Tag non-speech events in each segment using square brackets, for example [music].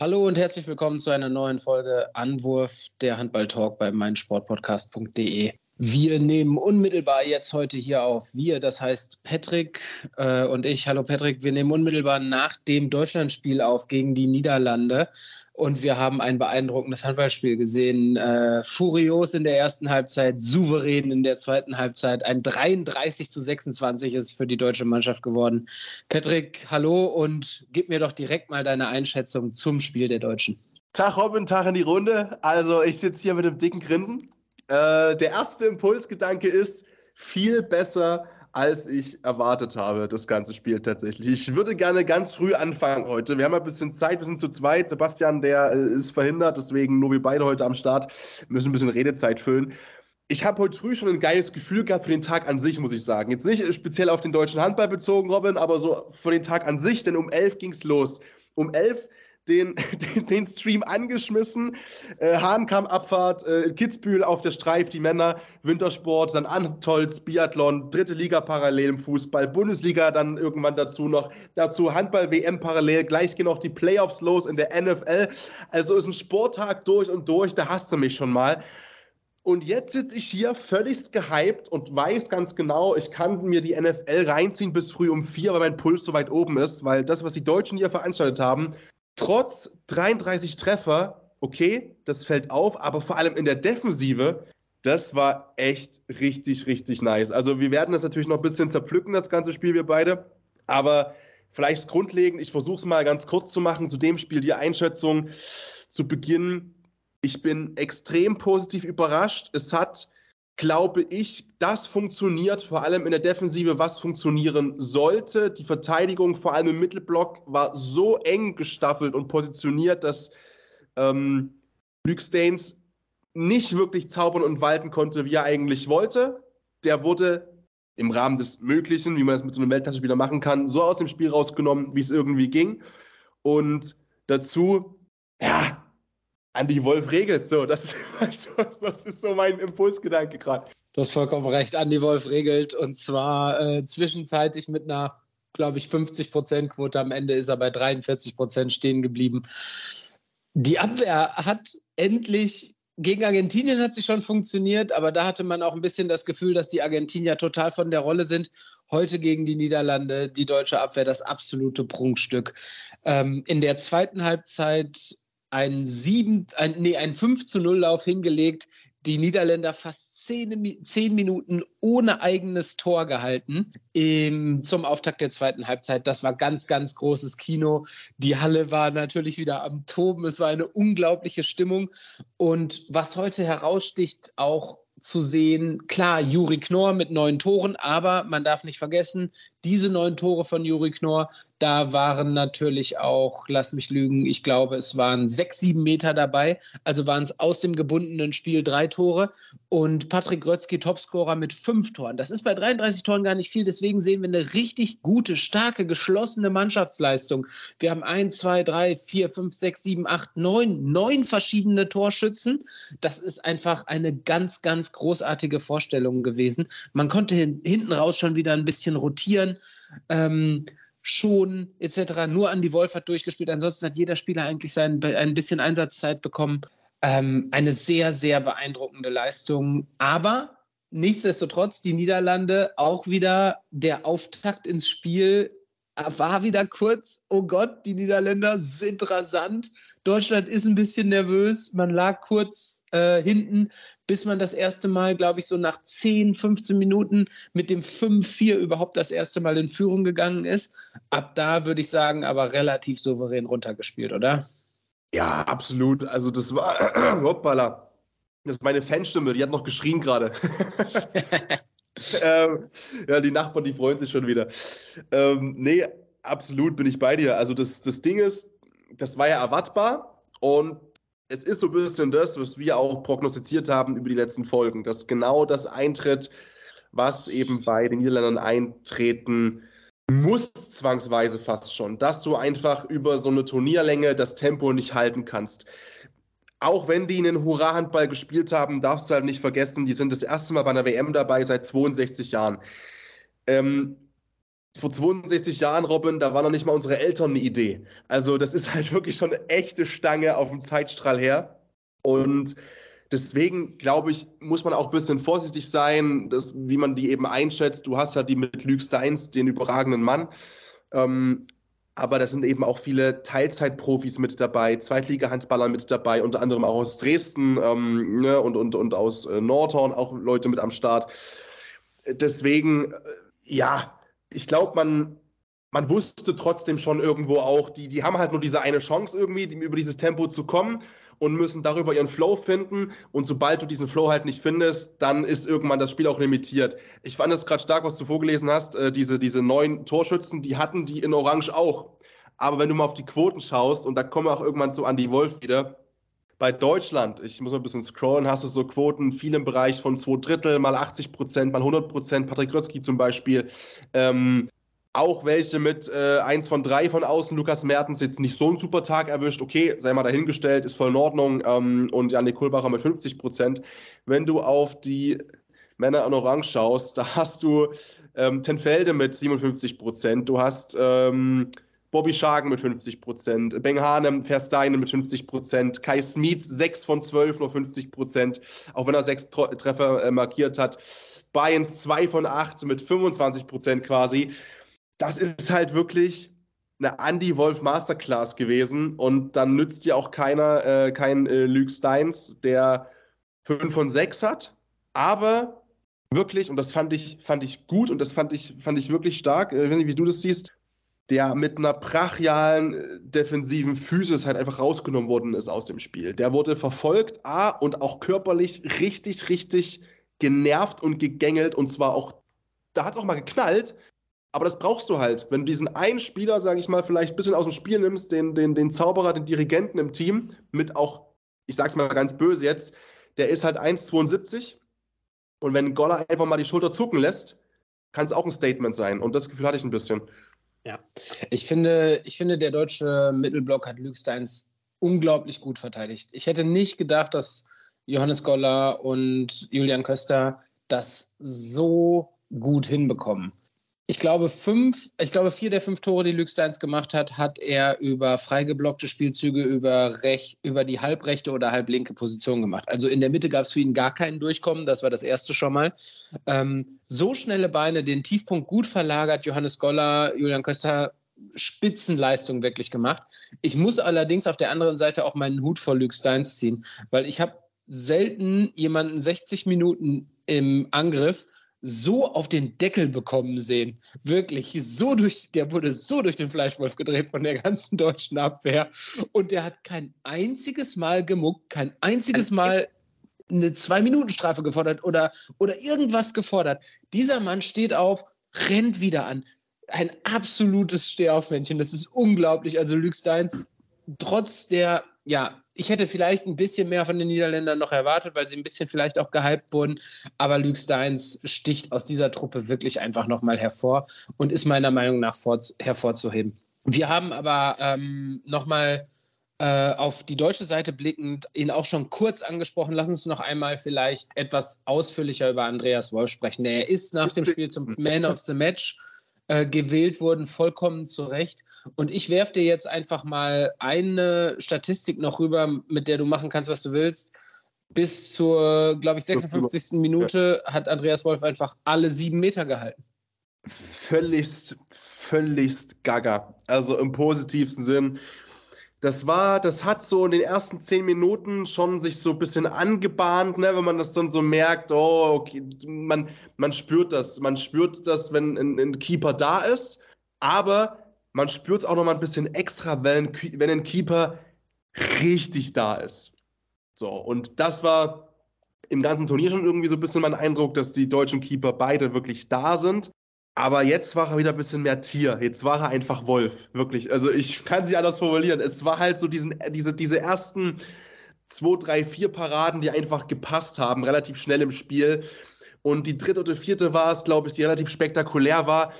Hallo und herzlich willkommen zu einer neuen Folge Anwurf der Handball-Talk bei meinsportpodcast.de. Wir nehmen unmittelbar jetzt heute hier auf. Wir, das heißt Patrick äh, und ich. Hallo Patrick, wir nehmen unmittelbar nach dem Deutschlandspiel auf gegen die Niederlande. Und wir haben ein beeindruckendes Handballspiel gesehen. Äh, furios in der ersten Halbzeit, souverän in der zweiten Halbzeit. Ein 33 zu 26 ist für die deutsche Mannschaft geworden. Patrick, hallo und gib mir doch direkt mal deine Einschätzung zum Spiel der Deutschen. Tag Robin, Tag in die Runde. Also ich sitze hier mit einem dicken Grinsen. Äh, der erste Impulsgedanke ist viel besser, als ich erwartet habe, das ganze Spiel tatsächlich. Ich würde gerne ganz früh anfangen heute. Wir haben ein bisschen Zeit, wir sind zu zweit. Sebastian, der äh, ist verhindert, deswegen nur wir beide heute am Start. Wir müssen ein bisschen Redezeit füllen. Ich habe heute früh schon ein geiles Gefühl gehabt für den Tag an sich, muss ich sagen. Jetzt nicht speziell auf den deutschen Handball bezogen, Robin, aber so für den Tag an sich, denn um elf ging es los. Um elf den, den, [laughs] den Stream angeschmissen. Äh, Hahnkamm-Abfahrt, äh, Kitzbühel auf der Streif, die Männer, Wintersport, dann Antolz, Biathlon, dritte Liga parallel im Fußball, Bundesliga dann irgendwann dazu noch, dazu Handball-WM parallel, gleich gehen auch die Playoffs los in der NFL. Also ist ein Sporttag durch und durch, da hast du mich schon mal. Und jetzt sitze ich hier völlig gehypt und weiß ganz genau, ich kann mir die NFL reinziehen bis früh um vier, weil mein Puls so weit oben ist, weil das, was die Deutschen hier veranstaltet haben, trotz 33 Treffer, okay, das fällt auf, aber vor allem in der Defensive, das war echt richtig, richtig nice. Also wir werden das natürlich noch ein bisschen zerpflücken, das ganze Spiel, wir beide. Aber vielleicht grundlegend, ich versuche es mal ganz kurz zu machen, zu dem Spiel die Einschätzung zu Beginn. Ich bin extrem positiv überrascht. Es hat glaube ich, das funktioniert vor allem in der Defensive, was funktionieren sollte. Die Verteidigung, vor allem im Mittelblock, war so eng gestaffelt und positioniert, dass ähm, Luke Staines nicht wirklich zaubern und walten konnte, wie er eigentlich wollte. Der wurde im Rahmen des Möglichen, wie man das mit so einem Weltklassenspieler machen kann, so aus dem Spiel rausgenommen, wie es irgendwie ging. Und dazu, ja, Andy Wolf regelt. So, das ist, das ist so mein Impulsgedanke gerade. Du hast vollkommen recht. Andy Wolf regelt und zwar äh, zwischenzeitlich mit einer, glaube ich, 50%-Quote. Am Ende ist er bei 43% stehen geblieben. Die Abwehr hat endlich gegen Argentinien hat sie schon funktioniert, aber da hatte man auch ein bisschen das Gefühl, dass die Argentinier total von der Rolle sind. Heute gegen die Niederlande, die deutsche Abwehr, das absolute Prunkstück. Ähm, in der zweiten Halbzeit ein, 7, ein, nee, ein 5 zu 0 Lauf hingelegt, die Niederländer fast zehn, zehn Minuten ohne eigenes Tor gehalten im, zum Auftakt der zweiten Halbzeit. Das war ganz, ganz großes Kino. Die Halle war natürlich wieder am Toben. Es war eine unglaubliche Stimmung. Und was heute heraussticht, auch zu sehen, klar, Juri Knorr mit neun Toren, aber man darf nicht vergessen, diese neun Tore von Juri Knorr, da waren natürlich auch, lass mich lügen, ich glaube, es waren sechs, sieben Meter dabei. Also waren es aus dem gebundenen Spiel drei Tore. Und Patrick Grötzky, Topscorer mit fünf Toren. Das ist bei 33 Toren gar nicht viel. Deswegen sehen wir eine richtig gute, starke, geschlossene Mannschaftsleistung. Wir haben ein, zwei, drei, vier, fünf, sechs, sieben, acht, neun, neun verschiedene Torschützen. Das ist einfach eine ganz, ganz großartige Vorstellung gewesen. Man konnte hinten raus schon wieder ein bisschen rotieren ähm, schon etc. Nur Andy Wolf hat durchgespielt. Ansonsten hat jeder Spieler eigentlich sein, ein bisschen Einsatzzeit bekommen. Ähm, eine sehr, sehr beeindruckende Leistung. Aber nichtsdestotrotz die Niederlande auch wieder der Auftakt ins Spiel war wieder kurz, oh Gott, die Niederländer sind rasant. Deutschland ist ein bisschen nervös. Man lag kurz äh, hinten, bis man das erste Mal, glaube ich, so nach 10, 15 Minuten mit dem 5-4 überhaupt das erste Mal in Führung gegangen ist. Ab da würde ich sagen, aber relativ souverän runtergespielt, oder? Ja, absolut. Also das war, [clears throat] hoppala, das ist meine Fanstimme, die hat noch geschrien gerade. [laughs] [laughs] ähm, ja, die Nachbarn, die freuen sich schon wieder. Ähm, nee, absolut bin ich bei dir. Also das, das Ding ist, das war ja erwartbar und es ist so ein bisschen das, was wir auch prognostiziert haben über die letzten Folgen, dass genau das eintritt, was eben bei den Niederländern eintreten muss, zwangsweise fast schon, dass du einfach über so eine Turnierlänge das Tempo nicht halten kannst. Auch wenn die einen Hurra-Handball gespielt haben, darfst du halt nicht vergessen, die sind das erste Mal bei einer WM dabei seit 62 Jahren. Ähm, vor 62 Jahren, Robin, da waren noch nicht mal unsere Eltern eine Idee. Also das ist halt wirklich schon eine echte Stange auf dem Zeitstrahl her. Und deswegen, glaube ich, muss man auch ein bisschen vorsichtig sein, dass, wie man die eben einschätzt. Du hast ja die mit Luke Steins, den überragenden Mann. Ähm, aber da sind eben auch viele Teilzeitprofis mit dabei, Zweitliga-Handballer mit dabei, unter anderem auch aus Dresden ähm, ne, und, und, und aus äh, Nordhorn auch Leute mit am Start. Deswegen, äh, ja, ich glaube, man, man wusste trotzdem schon irgendwo auch, die, die haben halt nur diese eine Chance irgendwie, über dieses Tempo zu kommen und müssen darüber ihren Flow finden. Und sobald du diesen Flow halt nicht findest, dann ist irgendwann das Spiel auch limitiert. Ich fand es gerade stark, was du vorgelesen hast. Äh, diese, diese neun Torschützen, die hatten die in Orange auch. Aber wenn du mal auf die Quoten schaust, und da kommen wir auch irgendwann zu Andy Wolf wieder, bei Deutschland, ich muss mal ein bisschen scrollen, hast du so Quoten viel im Bereich von zwei Drittel, mal 80 Prozent, mal 100 Prozent. Patrick Grötzky zum Beispiel. Ähm, auch welche mit äh, eins von drei von außen. Lukas Mertens jetzt nicht so einen super Tag erwischt. Okay, sei mal dahingestellt, ist voll in Ordnung. Ähm, und Janik Kohlbacher mit 50 Prozent. Wenn du auf die Männer in Orange schaust, da hast du ähm, Tenfelde mit 57 Prozent. Du hast ähm, Bobby Schagen mit 50 Prozent, Beng Hanem, Versteinen mit 50 Prozent, Kai Smietz 6 von 12, nur 50 Prozent, auch wenn er sechs Treffer äh, markiert hat. Bayerns 2 von 8 mit 25 Prozent quasi. Das ist halt wirklich eine Andy Wolf Masterclass gewesen und dann nützt dir auch keiner, äh, kein äh, Luke Steins, der 5 von 6 hat, aber wirklich, und das fand ich, fand ich gut und das fand ich, fand ich wirklich stark, äh, ich weiß nicht, wie du das siehst, der mit einer brachialen äh, defensiven Physis halt einfach rausgenommen worden ist aus dem Spiel. Der wurde verfolgt, A, und auch körperlich richtig, richtig genervt und gegängelt und zwar auch, da hat es auch mal geknallt, aber das brauchst du halt. Wenn du diesen einen Spieler, sage ich mal, vielleicht ein bisschen aus dem Spiel nimmst, den, den, den Zauberer, den Dirigenten im Team, mit auch, ich sag's mal ganz böse jetzt, der ist halt 1,72 und wenn Goller einfach mal die Schulter zucken lässt, kann es auch ein Statement sein. Und das Gefühl hatte ich ein bisschen. Ja, ich finde, ich finde, der deutsche Mittelblock hat Lügsteins unglaublich gut verteidigt. Ich hätte nicht gedacht, dass Johannes Goller und Julian Köster das so gut hinbekommen. Ich glaube, fünf, ich glaube, vier der fünf Tore, die Lügsteins gemacht hat, hat er über freigeblockte Spielzüge über, rech, über die halbrechte oder halblinke Position gemacht. Also in der Mitte gab es für ihn gar keinen Durchkommen, das war das erste schon mal. Ähm, so schnelle Beine, den Tiefpunkt gut verlagert, Johannes Goller, Julian Köster, Spitzenleistung wirklich gemacht. Ich muss allerdings auf der anderen Seite auch meinen Hut vor Lügsteins ziehen, weil ich habe selten jemanden 60 Minuten im Angriff so auf den Deckel bekommen sehen. Wirklich, so durch, der wurde so durch den Fleischwolf gedreht von der ganzen deutschen Abwehr. Und der hat kein einziges Mal gemuckt, kein einziges Mal eine Zwei-Minuten-Strafe gefordert oder, oder irgendwas gefordert. Dieser Mann steht auf, rennt wieder an. Ein absolutes Stehaufmännchen. Das ist unglaublich. Also Luke Steins, trotz der ja, ich hätte vielleicht ein bisschen mehr von den Niederländern noch erwartet, weil sie ein bisschen vielleicht auch gehypt wurden. Aber Luke Steins sticht aus dieser Truppe wirklich einfach nochmal hervor und ist meiner Meinung nach vor, hervorzuheben. Wir haben aber ähm, nochmal äh, auf die deutsche Seite blickend ihn auch schon kurz angesprochen. Lass uns noch einmal vielleicht etwas ausführlicher über Andreas Wolf sprechen. Er ist nach dem Spiel zum Man of the Match äh, gewählt wurden, vollkommen zu Recht. Und ich werfe dir jetzt einfach mal eine Statistik noch rüber, mit der du machen kannst, was du willst. Bis zur, glaube ich, 56. Minute hat Andreas Wolf einfach alle sieben Meter gehalten. Völligst, völligst gaga. Also im positivsten Sinn das war, das hat so in den ersten zehn Minuten schon sich so ein bisschen angebahnt, ne, wenn man das dann so merkt, oh, okay, man, man spürt das, man spürt das, wenn ein, ein Keeper da ist, aber man spürt es auch noch mal ein bisschen extra, wenn, wenn ein Keeper richtig da ist. So, und das war im ganzen Turnier schon irgendwie so ein bisschen mein Eindruck, dass die deutschen Keeper beide wirklich da sind. Aber jetzt war er wieder ein bisschen mehr Tier. Jetzt war er einfach Wolf. Wirklich. Also ich kann es nicht anders formulieren. Es war halt so diesen, diese, diese ersten zwei, drei, vier Paraden, die einfach gepasst haben, relativ schnell im Spiel. Und die dritte oder vierte war es, glaube ich, die relativ spektakulär war.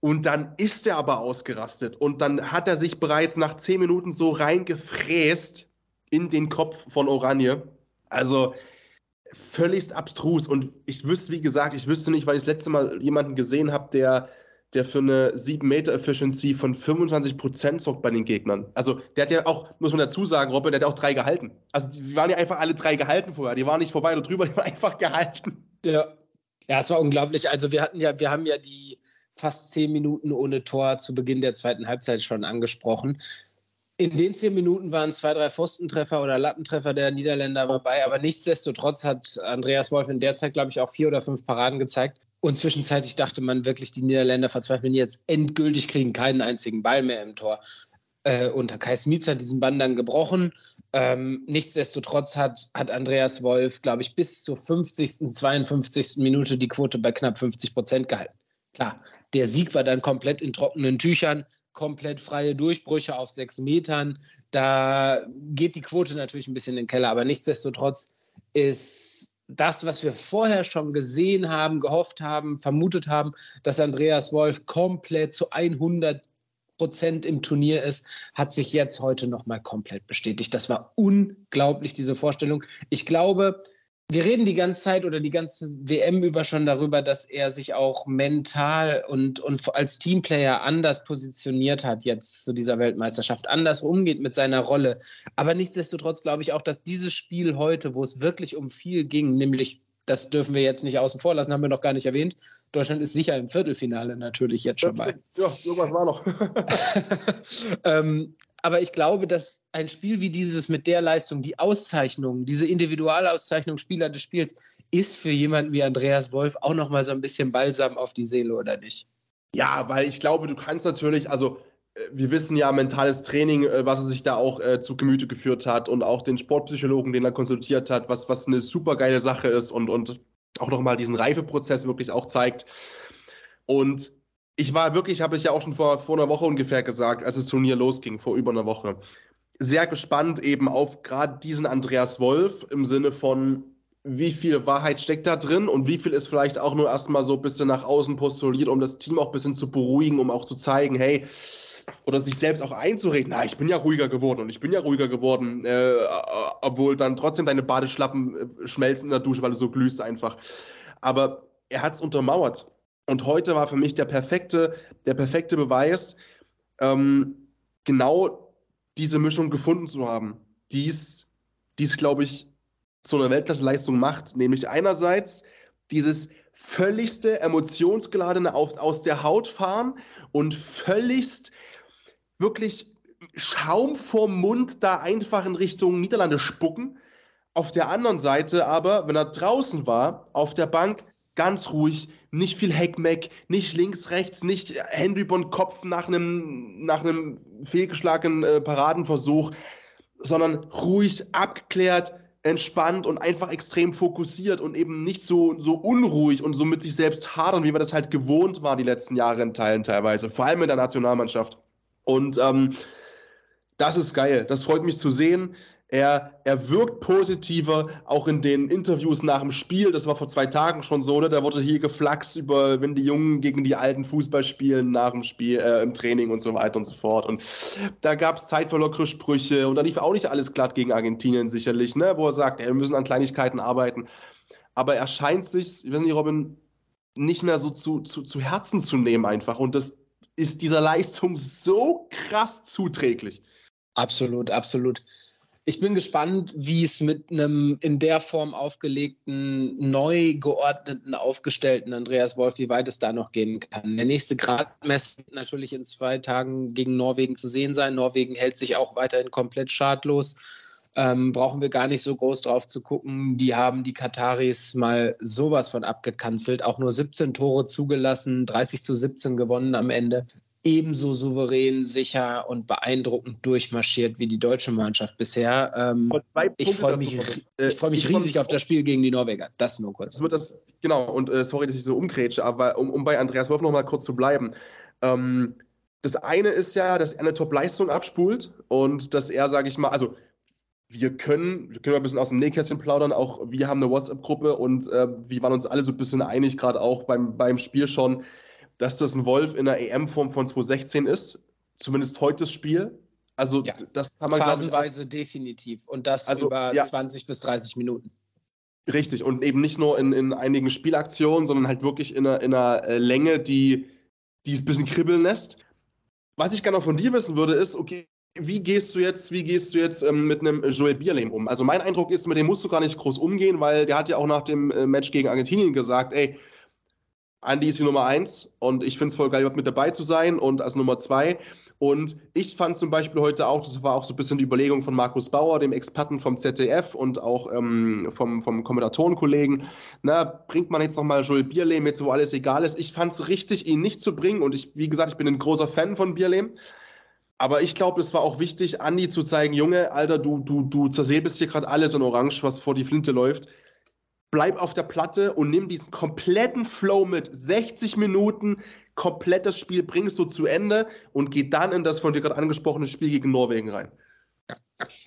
Und dann ist er aber ausgerastet. Und dann hat er sich bereits nach zehn Minuten so reingefräst in den Kopf von Oranje. Also völligst abstrus. Und ich wüsste, wie gesagt, ich wüsste nicht, weil ich das letzte Mal jemanden gesehen habe, der, der für eine 7-Meter-Efficiency von 25% sorgt bei den Gegnern. Also der hat ja auch, muss man dazu sagen, Robin, der hat auch drei gehalten. Also die waren ja einfach alle drei gehalten vorher. Die waren nicht vorbei oder drüber, die waren einfach gehalten. Ja. Ja, es war unglaublich. Also wir hatten ja, wir haben ja die fast zehn Minuten ohne Tor zu Beginn der zweiten Halbzeit schon angesprochen in den zehn Minuten waren zwei, drei Pfostentreffer oder Lattentreffer der Niederländer dabei, aber nichtsdestotrotz hat Andreas Wolf in der Zeit, glaube ich, auch vier oder fünf Paraden gezeigt. Und zwischenzeitlich dachte man wirklich, die Niederländer verzweifeln jetzt endgültig, kriegen keinen einzigen Ball mehr im Tor. Äh, und Kai Smits hat diesen Bann dann gebrochen. Ähm, nichtsdestotrotz hat, hat Andreas Wolf, glaube ich, bis zur 50., 52. Minute die Quote bei knapp 50 Prozent gehalten. Klar, der Sieg war dann komplett in trockenen Tüchern komplett freie Durchbrüche auf sechs Metern. Da geht die Quote natürlich ein bisschen in den Keller, aber nichtsdestotrotz ist das, was wir vorher schon gesehen haben, gehofft haben, vermutet haben, dass Andreas Wolf komplett zu 100 Prozent im Turnier ist, hat sich jetzt heute nochmal komplett bestätigt. Das war unglaublich, diese Vorstellung. Ich glaube, wir reden die ganze Zeit oder die ganze WM über schon darüber, dass er sich auch mental und, und als Teamplayer anders positioniert hat jetzt zu dieser Weltmeisterschaft, anders umgeht mit seiner Rolle. Aber nichtsdestotrotz glaube ich auch, dass dieses Spiel heute, wo es wirklich um viel ging, nämlich das dürfen wir jetzt nicht außen vor lassen, haben wir noch gar nicht erwähnt. Deutschland ist sicher im Viertelfinale natürlich jetzt schon bei. Ja, irgendwas war noch. [laughs] [laughs] ähm, aber ich glaube, dass ein Spiel wie dieses mit der Leistung, die Auszeichnung, diese Individualauszeichnung Spieler des Spiels, ist für jemanden wie Andreas Wolf auch nochmal so ein bisschen Balsam auf die Seele, oder nicht? Ja, weil ich glaube, du kannst natürlich, also äh, wir wissen ja, mentales Training, äh, was er sich da auch äh, zu Gemüte geführt hat und auch den Sportpsychologen, den er konsultiert hat, was, was eine super geile Sache ist und, und auch nochmal diesen Reifeprozess wirklich auch zeigt. Und ich war wirklich, habe ich ja auch schon vor, vor einer Woche ungefähr gesagt, als das Turnier losging, vor über einer Woche, sehr gespannt eben auf gerade diesen Andreas Wolf im Sinne von, wie viel Wahrheit steckt da drin und wie viel ist vielleicht auch nur erstmal so ein bisschen nach außen postuliert, um das Team auch ein bisschen zu beruhigen, um auch zu zeigen, hey, oder sich selbst auch einzureden, na, ich bin ja ruhiger geworden und ich bin ja ruhiger geworden, äh, obwohl dann trotzdem deine Badeschlappen äh, schmelzen in der Dusche, weil du so glühst einfach. Aber er hat es untermauert. Und heute war für mich der perfekte, der perfekte Beweis, ähm, genau diese Mischung gefunden zu haben, die es, glaube ich, zu einer Weltklasse-Leistung macht. Nämlich einerseits dieses völligste emotionsgeladene auf, aus der Haut fahren und völligst wirklich Schaum vorm Mund da einfach in Richtung Niederlande spucken. Auf der anderen Seite aber, wenn er draußen war, auf der Bank, ganz ruhig, nicht viel Heckmeck, nicht links, rechts, nicht Hände über den Kopf nach einem, nach einem fehlgeschlagenen äh, Paradenversuch, sondern ruhig, abgeklärt, entspannt und einfach extrem fokussiert und eben nicht so, so unruhig und so mit sich selbst hadern, wie wir das halt gewohnt waren die letzten Jahre in Teilen teilweise, vor allem in der Nationalmannschaft. Und ähm, das ist geil. Das freut mich zu sehen. Er, er wirkt positiver, auch in den Interviews nach dem Spiel. Das war vor zwei Tagen schon so, ne? Da wurde hier geflaxt über, wenn die Jungen gegen die alten Fußball spielen, nach dem Spiel, äh, im Training und so weiter und so fort. Und da gab es zeitverlockere Sprüche und da lief auch nicht alles glatt gegen Argentinien sicherlich, ne? Wo er sagt, ey, wir müssen an Kleinigkeiten arbeiten. Aber er scheint sich, ich weiß nicht, Robin, nicht mehr so zu, zu, zu Herzen zu nehmen einfach. Und das ist dieser Leistung so krass zuträglich. Absolut, absolut. Ich bin gespannt, wie es mit einem in der Form aufgelegten, neu geordneten, aufgestellten Andreas Wolf, wie weit es da noch gehen kann. Der nächste Gradmess wird natürlich in zwei Tagen gegen Norwegen zu sehen sein. Norwegen hält sich auch weiterhin komplett schadlos. Ähm, brauchen wir gar nicht so groß drauf zu gucken. Die haben die Kataris mal sowas von abgekanzelt. Auch nur 17 Tore zugelassen, 30 zu 17 gewonnen am Ende ebenso souverän, sicher und beeindruckend durchmarschiert wie die deutsche Mannschaft bisher. Ähm, ich freue mich, ich freu mich äh, riesig auf das Spiel gegen die Norweger. Das nur kurz. Das genau, und äh, sorry, dass ich so umgrätsche, aber um, um bei Andreas Wolf noch mal kurz zu bleiben. Ähm, das eine ist ja, dass er eine Top-Leistung abspult und dass er, sage ich mal, also wir können, wir können ein bisschen aus dem Nähkästchen plaudern, auch wir haben eine WhatsApp-Gruppe und äh, wir waren uns alle so ein bisschen einig, gerade auch beim, beim Spiel schon, dass das ein Wolf in der EM-Form von 2016 ist. Zumindest heute das Spiel. Also ja. das kann man Phasenweise ich, definitiv. Und das also, über ja. 20 bis 30 Minuten. Richtig. Und eben nicht nur in, in einigen Spielaktionen, sondern halt wirklich in einer, in einer äh, Länge, die, die es ein bisschen kribbeln lässt. Was ich gerne noch von dir wissen würde, ist, okay, wie gehst du jetzt, wie gehst du jetzt ähm, mit einem Joel Bierlehm um? Also mein Eindruck ist, mit dem musst du gar nicht groß umgehen, weil der hat ja auch nach dem äh, Match gegen Argentinien gesagt, ey, Andy ist die Nummer eins und ich finde es voll geil, mit dabei zu sein und als Nummer zwei. Und ich fand zum Beispiel heute auch, das war auch so ein bisschen die Überlegung von Markus Bauer, dem Experten vom ZDF und auch ähm, vom, vom Kommentatorenkollegen, na, bringt man jetzt nochmal Joel Bierlehm, jetzt wo alles egal ist. Ich fand es richtig, ihn nicht zu bringen und ich, wie gesagt, ich bin ein großer Fan von Bierlehm. Aber ich glaube, es war auch wichtig, Andi zu zeigen, Junge, Alter, du, du, du zersäbest hier gerade alles in Orange, was vor die Flinte läuft bleib auf der Platte und nimm diesen kompletten Flow mit. 60 Minuten, komplettes Spiel bringst du zu Ende und geh dann in das von dir gerade angesprochene Spiel gegen Norwegen rein.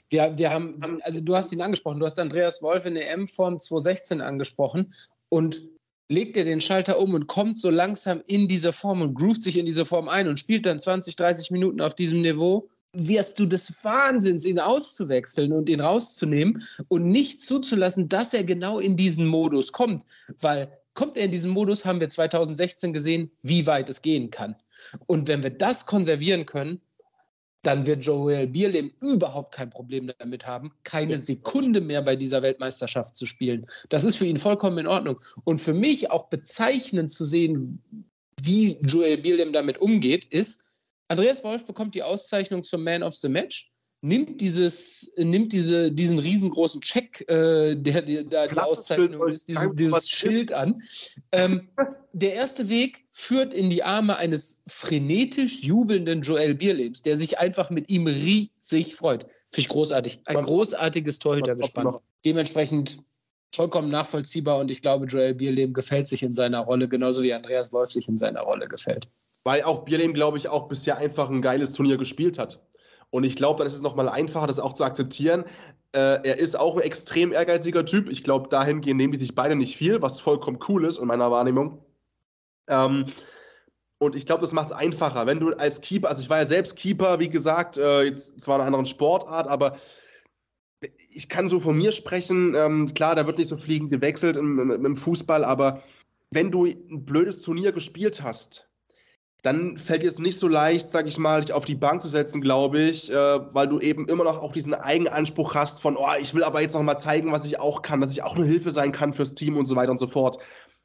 Wir, wir haben, also du hast ihn angesprochen, du hast Andreas Wolf in der M-Form 2016 angesprochen und legt er den Schalter um und kommt so langsam in diese Form und groovt sich in diese Form ein und spielt dann 20, 30 Minuten auf diesem Niveau wirst du des Wahnsinns, ihn auszuwechseln und ihn rauszunehmen und nicht zuzulassen, dass er genau in diesen Modus kommt. Weil kommt er in diesen Modus, haben wir 2016 gesehen, wie weit es gehen kann. Und wenn wir das konservieren können, dann wird Joel Bierlehm überhaupt kein Problem damit haben, keine Sekunde mehr bei dieser Weltmeisterschaft zu spielen. Das ist für ihn vollkommen in Ordnung. Und für mich auch bezeichnend zu sehen, wie Joel Bierlehm damit umgeht, ist, Andreas Wolf bekommt die Auszeichnung zum Man of the Match, nimmt, dieses, nimmt diese, diesen riesengroßen Check, äh, der, der da die Auszeichnung ist, diesen, dieses Schild an. Ähm, [laughs] der erste Weg führt in die Arme eines frenetisch jubelnden Joel Bierlebs, der sich einfach mit ihm riesig freut. Finde ich großartig. Ein großartiges Torhütergespann. Dementsprechend vollkommen nachvollziehbar und ich glaube, Joel Bierlehm gefällt sich in seiner Rolle, genauso wie Andreas Wolf sich in seiner Rolle gefällt. Weil auch Bierlehm, glaube ich, auch bisher einfach ein geiles Turnier gespielt hat. Und ich glaube, dann ist es nochmal einfacher, das auch zu akzeptieren. Äh, er ist auch ein extrem ehrgeiziger Typ. Ich glaube, dahingehend nehmen die sich beide nicht viel, was vollkommen cool ist in meiner Wahrnehmung. Ähm, und ich glaube, das macht es einfacher. Wenn du als Keeper, also ich war ja selbst Keeper, wie gesagt, äh, jetzt zwar in einer anderen Sportart, aber ich kann so von mir sprechen. Ähm, klar, da wird nicht so fliegend gewechselt im, im, im Fußball, aber wenn du ein blödes Turnier gespielt hast, dann fällt es nicht so leicht, sag ich mal, dich auf die Bank zu setzen, glaube ich, äh, weil du eben immer noch auch diesen Eigenanspruch hast von, oh, ich will aber jetzt noch mal zeigen, was ich auch kann, dass ich auch eine Hilfe sein kann fürs Team und so weiter und so fort.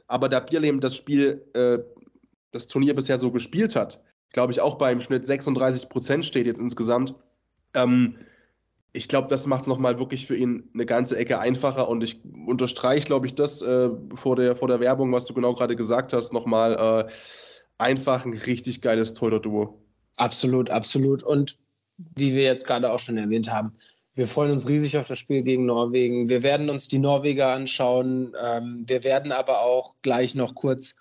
Aber da Bierlehm das Spiel, äh, das Turnier bisher so gespielt hat, glaube ich auch beim Schnitt 36 Prozent steht jetzt insgesamt. Ähm, ich glaube, das macht es nochmal wirklich für ihn eine ganze Ecke einfacher und ich unterstreiche, glaube ich, das äh, vor, der, vor der Werbung, was du genau gerade gesagt hast, nochmal. Äh, einfach ein richtig geiles Torhüter-Duo. Absolut, absolut. Und wie wir jetzt gerade auch schon erwähnt haben, wir freuen uns riesig auf das Spiel gegen Norwegen. Wir werden uns die Norweger anschauen. Ähm, wir werden aber auch gleich noch kurz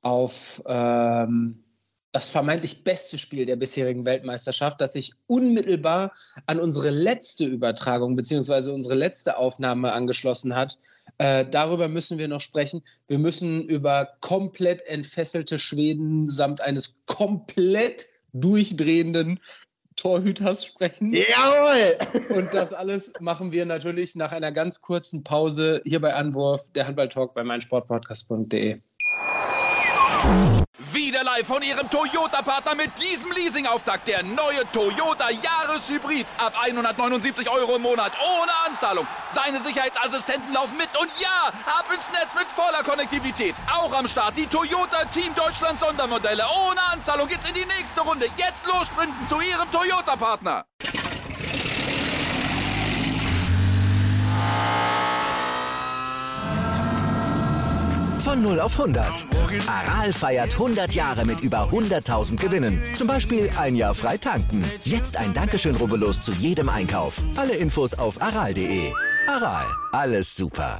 auf ähm, das vermeintlich beste Spiel der bisherigen Weltmeisterschaft, das sich unmittelbar an unsere letzte Übertragung bzw. unsere letzte Aufnahme angeschlossen hat, äh, darüber müssen wir noch sprechen. Wir müssen über komplett entfesselte Schweden samt eines komplett durchdrehenden Torhüters sprechen. Jawohl! Und das alles machen wir natürlich nach einer ganz kurzen Pause hier bei Anwurf, der Handballtalk bei meinsportpodcast.de. Wieder live von Ihrem Toyota-Partner mit diesem Leasing-Auftakt. Der neue Toyota Jahreshybrid. Ab 179 Euro im Monat. Ohne Anzahlung. Seine Sicherheitsassistenten laufen mit. Und ja, ab ins Netz mit voller Konnektivität. Auch am Start die Toyota Team Deutschland Sondermodelle. Ohne Anzahlung geht's in die nächste Runde. Jetzt los zu Ihrem Toyota-Partner. Von 0 auf 100. Aral feiert 100 Jahre mit über 100.000 Gewinnen. Zum Beispiel ein Jahr frei tanken. Jetzt ein Dankeschön, rubbellos zu jedem Einkauf. Alle Infos auf aral.de. Aral, alles super.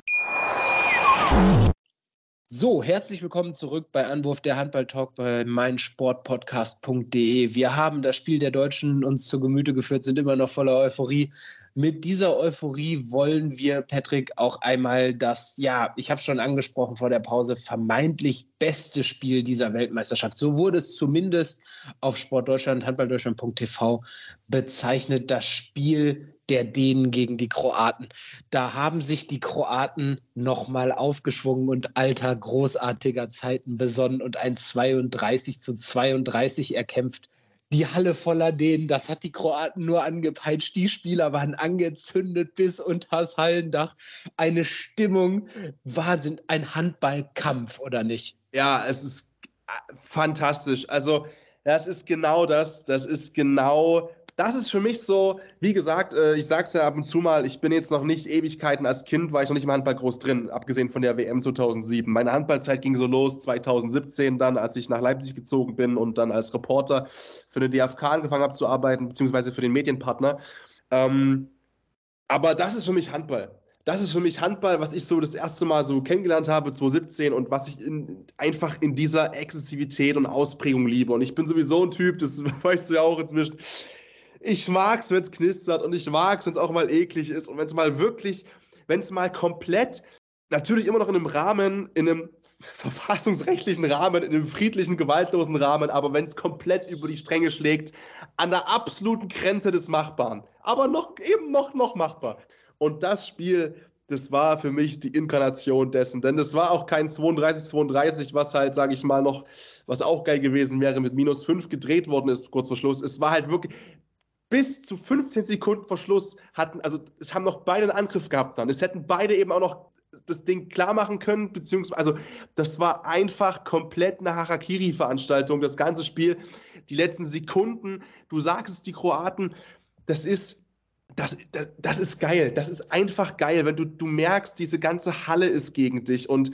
So, herzlich willkommen zurück bei Anwurf der Handball-Talk bei meinsportpodcast.de. Wir haben das Spiel der Deutschen uns zu Gemüte geführt, sind immer noch voller Euphorie. Mit dieser Euphorie wollen wir, Patrick, auch einmal das, ja, ich habe schon angesprochen vor der Pause, vermeintlich beste Spiel dieser Weltmeisterschaft. So wurde es zumindest auf Sportdeutschland, handballdeutschland.tv bezeichnet, das Spiel der Dänen gegen die Kroaten. Da haben sich die Kroaten nochmal aufgeschwungen und alter, großartiger Zeiten besonnen und ein 32 zu 32 erkämpft die Halle voller Dänen, das hat die Kroaten nur angepeitscht. Die Spieler waren angezündet bis unters Hallendach. Eine Stimmung, Wahnsinn, ein Handballkampf, oder nicht? Ja, es ist äh, fantastisch. Also, das ist genau das. Das ist genau das ist für mich so, wie gesagt, äh, ich sag's ja ab und zu mal, ich bin jetzt noch nicht Ewigkeiten als Kind, war ich noch nicht im Handball groß drin, abgesehen von der WM 2007. Meine Handballzeit ging so los 2017 dann, als ich nach Leipzig gezogen bin und dann als Reporter für den DFK angefangen habe zu arbeiten, beziehungsweise für den Medienpartner. Ähm, aber das ist für mich Handball. Das ist für mich Handball, was ich so das erste Mal so kennengelernt habe, 2017 und was ich in, einfach in dieser Exzessivität und Ausprägung liebe. Und ich bin sowieso ein Typ, das [laughs] weißt du ja auch inzwischen ich mag's, wenn es knistert und ich mag's, wenn es auch mal eklig ist und wenn es mal wirklich, wenn es mal komplett, natürlich immer noch in einem Rahmen, in einem [laughs] verfassungsrechtlichen Rahmen, in einem friedlichen, gewaltlosen Rahmen, aber wenn es komplett über die Stränge schlägt, an der absoluten Grenze des Machbaren, aber noch eben noch noch machbar. Und das Spiel, das war für mich die Inkarnation dessen, denn das war auch kein 32-32, was halt, sage ich mal, noch, was auch geil gewesen wäre, mit minus 5 gedreht worden ist, kurz vor Schluss. Es war halt wirklich, bis zu 15 Sekunden vor Schluss hatten, also es haben noch beide einen Angriff gehabt dann. Es hätten beide eben auch noch das Ding klar machen können, beziehungsweise, also das war einfach komplett eine Harakiri-Veranstaltung, das ganze Spiel. Die letzten Sekunden, du sagst es, die Kroaten, das ist, das, das, das ist geil, das ist einfach geil, wenn du, du merkst, diese ganze Halle ist gegen dich und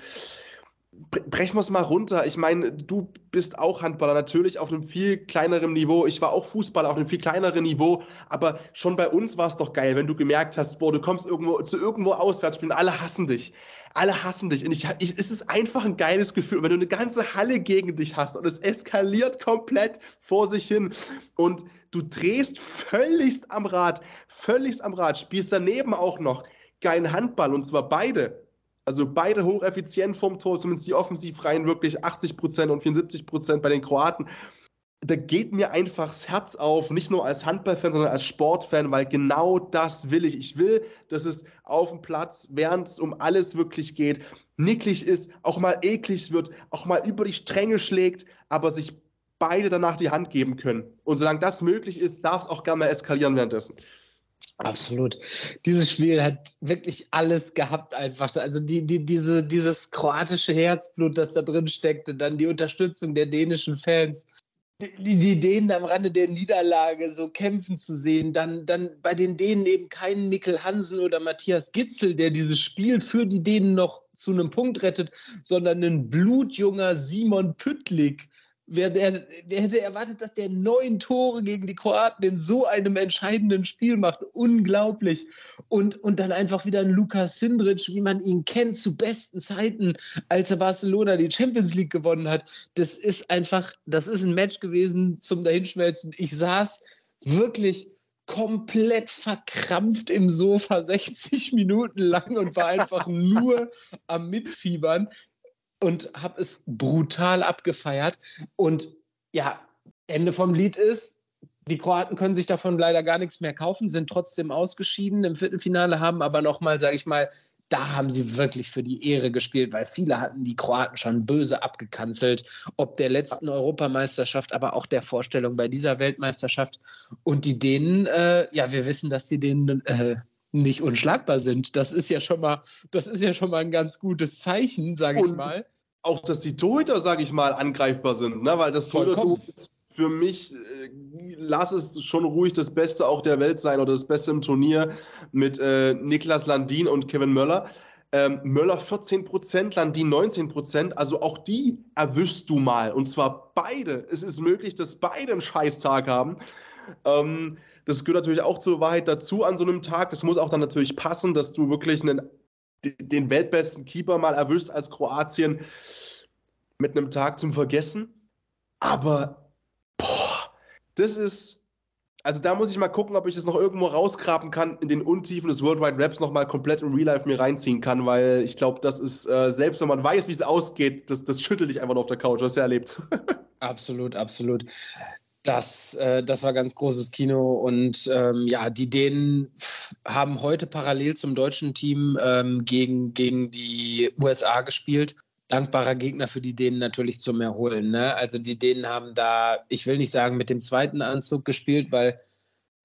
brechen wir es mal runter. Ich meine, du bist auch Handballer, natürlich auf einem viel kleineren Niveau. Ich war auch Fußballer auf einem viel kleineren Niveau. Aber schon bei uns war es doch geil, wenn du gemerkt hast, boah, du kommst irgendwo zu irgendwo auswärts spielen, alle hassen dich. Alle hassen dich. Und ich, ich, es ist einfach ein geiles Gefühl, wenn du eine ganze Halle gegen dich hast und es eskaliert komplett vor sich hin. Und du drehst völligst am Rad, völligst am Rad, spielst daneben auch noch geilen Handball und zwar beide also beide hocheffizient vom Tor, zumindest die Offensivreihen wirklich 80% und 74% bei den Kroaten. Da geht mir einfach das Herz auf, nicht nur als Handballfan, sondern als Sportfan, weil genau das will ich. Ich will, dass es auf dem Platz, während es um alles wirklich geht, nicklig ist, auch mal eklig wird, auch mal über die Stränge schlägt, aber sich beide danach die Hand geben können. Und solange das möglich ist, darf es auch gerne mal eskalieren währenddessen. Absolut. Dieses Spiel hat wirklich alles gehabt einfach. Also die, die, diese, dieses kroatische Herzblut, das da drin steckte, dann die Unterstützung der dänischen Fans, die, die Dänen am Rande der Niederlage so kämpfen zu sehen, dann, dann bei den Dänen eben keinen Mikkel Hansen oder Matthias Gitzel, der dieses Spiel für die Dänen noch zu einem Punkt rettet, sondern ein blutjunger Simon Püttlik, Wer, der, der hätte erwartet, dass der neun Tore gegen die Kroaten in so einem entscheidenden Spiel macht. Unglaublich. Und, und dann einfach wieder ein Lukas Sindrich, wie man ihn kennt, zu besten Zeiten, als er Barcelona die Champions League gewonnen hat. Das ist einfach, das ist ein Match gewesen zum Dahinschmelzen. Ich saß wirklich komplett verkrampft im Sofa [laughs] 60 Minuten lang und war einfach nur am Mitfiebern und habe es brutal abgefeiert. Und ja, Ende vom Lied ist, die Kroaten können sich davon leider gar nichts mehr kaufen, sind trotzdem ausgeschieden im Viertelfinale, haben aber nochmal, sage ich mal, da haben sie wirklich für die Ehre gespielt, weil viele hatten die Kroaten schon böse abgekanzelt, ob der letzten Europameisterschaft, aber auch der Vorstellung bei dieser Weltmeisterschaft. Und die Dänen, äh, ja, wir wissen, dass sie den äh, nicht unschlagbar sind. Das ist ja schon mal, das ist ja schon mal ein ganz gutes Zeichen, sage ich mal. Auch, dass die Torhüter, sage ich mal, angreifbar sind, ne? weil das Torhüter für mich, äh, lass es schon ruhig das Beste auch der Welt sein oder das Beste im Turnier mit äh, Niklas Landin und Kevin Möller. Ähm, Möller 14%, Landin 19%. Also auch die erwischst du mal. Und zwar beide. Es ist möglich, dass beide einen Scheißtag haben. Ähm, das gehört natürlich auch zur Wahrheit dazu an so einem Tag. Das muss auch dann natürlich passen, dass du wirklich einen, den weltbesten Keeper mal erwischst als Kroatien mit einem Tag zum Vergessen. Aber, boah, das ist also da muss ich mal gucken, ob ich das noch irgendwo rausgraben kann, in den Untiefen des World Wide Raps nochmal komplett im Real Life mir reinziehen kann, weil ich glaube, das ist, äh, selbst wenn man weiß, wie es ausgeht, das, das schüttelt dich einfach nur auf der Couch. Was ja erlebt. [laughs] absolut, absolut. Das, äh, das war ganz großes Kino und ähm, ja, die Dänen haben heute parallel zum deutschen Team ähm, gegen, gegen die USA gespielt dankbarer Gegner für die Dänen natürlich zum Erholen. Ne? Also die Dänen haben da, ich will nicht sagen, mit dem zweiten Anzug gespielt, weil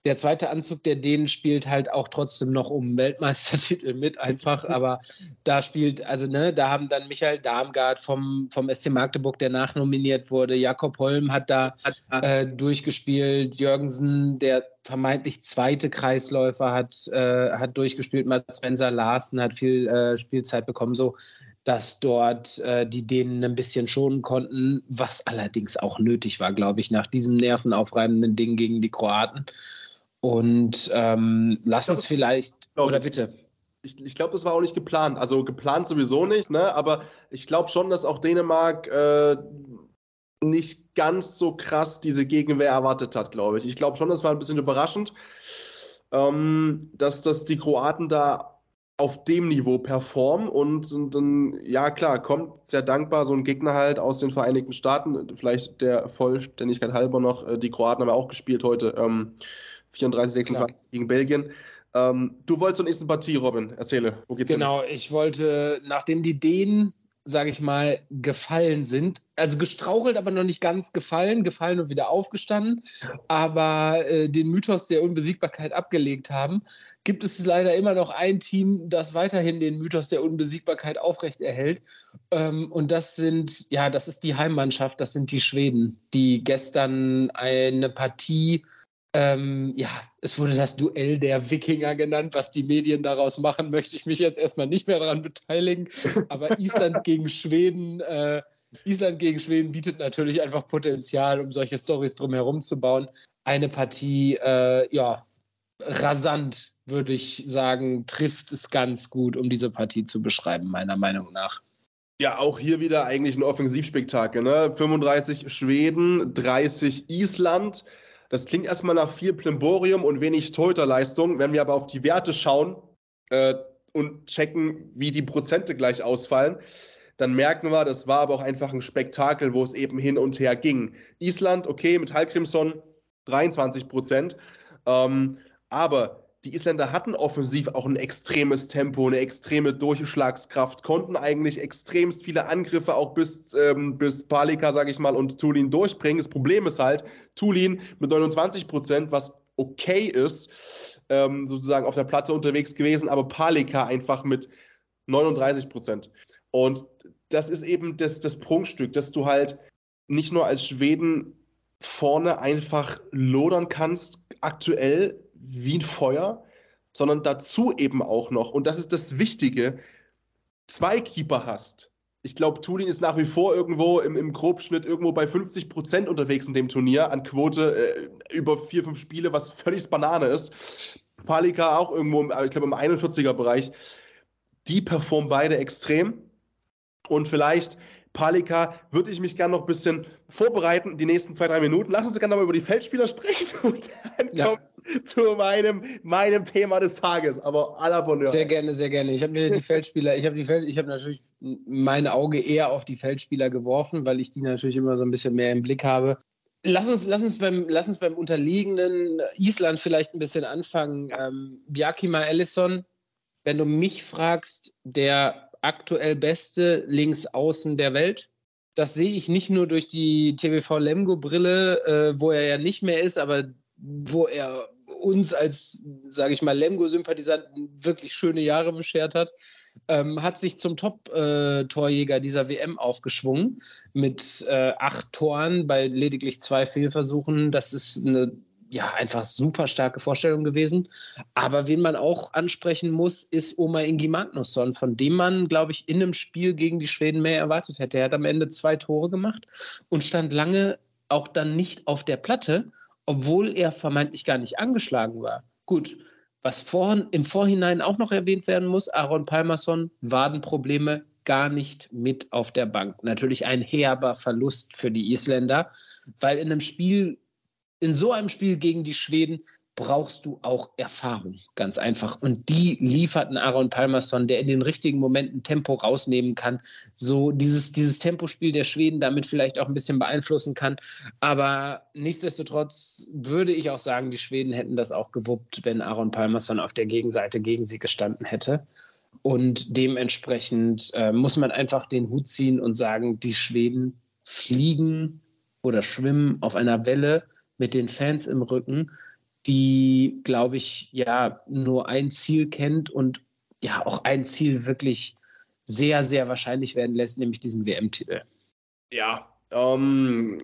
der zweite Anzug der Dänen spielt halt auch trotzdem noch um Weltmeistertitel mit, einfach. [laughs] Aber da spielt, also ne, da haben dann Michael Darmgard vom, vom SC Magdeburg, der nachnominiert wurde, Jakob Holm hat da äh, durchgespielt, Jürgensen, der vermeintlich zweite Kreisläufer, hat, äh, hat durchgespielt, Mats Spencer Larsen hat viel äh, Spielzeit bekommen. So, dass dort äh, die Dänen ein bisschen schonen konnten, was allerdings auch nötig war, glaube ich, nach diesem nervenaufreibenden Ding gegen die Kroaten. Und ähm, lass uns vielleicht, oder bitte. Ich, ich glaube, das war auch nicht geplant. Also geplant sowieso nicht, ne? aber ich glaube schon, dass auch Dänemark äh, nicht ganz so krass diese Gegenwehr erwartet hat, glaube ich. Ich glaube schon, das war ein bisschen überraschend, ähm, dass, dass die Kroaten da auf dem Niveau performen und, und dann, ja klar, kommt sehr dankbar so ein Gegner halt aus den Vereinigten Staaten, vielleicht der Vollständigkeit halber noch, äh, die Kroaten haben ja auch gespielt heute, ähm, 34, 26 klar. gegen Belgien. Ähm, du wolltest zur nächsten Partie, Robin, erzähle. Wo geht's genau, hin? ich wollte, nachdem die Dänen sage ich mal, gefallen sind. Also gestrauchelt, aber noch nicht ganz gefallen, gefallen und wieder aufgestanden, aber äh, den Mythos der Unbesiegbarkeit abgelegt haben, gibt es leider immer noch ein Team, das weiterhin den Mythos der Unbesiegbarkeit aufrechterhält. Ähm, und das sind, ja, das ist die Heimmannschaft, das sind die Schweden, die gestern eine Partie ähm, ja, es wurde das Duell der Wikinger genannt. Was die Medien daraus machen, möchte ich mich jetzt erstmal nicht mehr daran beteiligen. Aber Island [laughs] gegen Schweden, äh, Island gegen Schweden bietet natürlich einfach Potenzial, um solche Stories drumherum zu bauen. Eine Partie, äh, ja, rasant, würde ich sagen, trifft es ganz gut, um diese Partie zu beschreiben, meiner Meinung nach. Ja, auch hier wieder eigentlich ein Offensivspektakel. Ne? 35 Schweden, 30 Island. Das klingt erstmal nach viel Plimborium und wenig Torhüterleistung. Wenn wir aber auf die Werte schauen äh, und checken, wie die Prozente gleich ausfallen, dann merken wir, das war aber auch einfach ein Spektakel, wo es eben hin und her ging. Island, okay, mit Hallgrimsson 23 Prozent. Ähm, aber die Isländer hatten offensiv auch ein extremes Tempo, eine extreme Durchschlagskraft, konnten eigentlich extremst viele Angriffe auch bis, ähm, bis Palika, sage ich mal, und Tulin durchbringen. Das Problem ist halt, Tulin mit 29 Prozent, was okay ist, ähm, sozusagen auf der Platte unterwegs gewesen, aber Palika einfach mit 39 Prozent. Und das ist eben das, das Prunkstück, dass du halt nicht nur als Schweden vorne einfach lodern kannst, aktuell, wie ein Feuer, sondern dazu eben auch noch, und das ist das Wichtige, zwei Keeper hast. Ich glaube, Tulin ist nach wie vor irgendwo im, im Grobschnitt irgendwo bei 50 Prozent unterwegs in dem Turnier an Quote äh, über vier, fünf Spiele, was völlig Banane ist. Palika auch irgendwo, im, ich glaube, im 41er-Bereich. Die performen beide extrem. Und vielleicht Palika würde ich mich gerne noch ein bisschen vorbereiten, die nächsten zwei, drei Minuten. Lass uns gerne mal über die Feldspieler sprechen [laughs] und dann ja. kommt [laughs] zu meinem, meinem Thema des Tages. Aber à la Bonheur. Sehr gerne, sehr gerne. Ich habe mir die Feldspieler, ich habe die Feld, ich habe natürlich mein Auge eher auf die Feldspieler geworfen, weil ich die natürlich immer so ein bisschen mehr im Blick habe. Lass uns, lass uns, beim, lass uns beim unterliegenden Island vielleicht ein bisschen anfangen. Ähm, Bjarkima Ellison, wenn du mich fragst, der aktuell beste Linksaußen der Welt. Das sehe ich nicht nur durch die TVV Lemgo-Brille, äh, wo er ja nicht mehr ist, aber wo er uns als, sage ich mal, Lemgo-Sympathisanten wirklich schöne Jahre beschert hat, ähm, hat sich zum Top-Torjäger dieser WM aufgeschwungen mit äh, acht Toren bei lediglich zwei Fehlversuchen. Das ist eine ja, einfach super starke Vorstellung gewesen. Aber wen man auch ansprechen muss, ist Oma Ingi Magnusson, von dem man, glaube ich, in einem Spiel gegen die Schweden mehr erwartet hätte. Er hat am Ende zwei Tore gemacht und stand lange auch dann nicht auf der Platte, obwohl er vermeintlich gar nicht angeschlagen war. Gut, was vor, im Vorhinein auch noch erwähnt werden muss, Aaron Palmerson, Wadenprobleme, gar nicht mit auf der Bank. Natürlich ein herber Verlust für die Isländer, weil in einem Spiel, in so einem Spiel gegen die Schweden brauchst du auch Erfahrung, ganz einfach. Und die lieferten Aaron Palmerson, der in den richtigen Momenten Tempo rausnehmen kann, so dieses, dieses Tempospiel der Schweden damit vielleicht auch ein bisschen beeinflussen kann. Aber nichtsdestotrotz würde ich auch sagen, die Schweden hätten das auch gewuppt, wenn Aaron Palmerson auf der Gegenseite gegen sie gestanden hätte. Und dementsprechend äh, muss man einfach den Hut ziehen und sagen, die Schweden fliegen oder schwimmen auf einer Welle mit den Fans im Rücken die, glaube ich, ja, nur ein Ziel kennt und ja auch ein Ziel wirklich sehr, sehr wahrscheinlich werden lässt, nämlich diesen WM-Titel. Ja, ähm,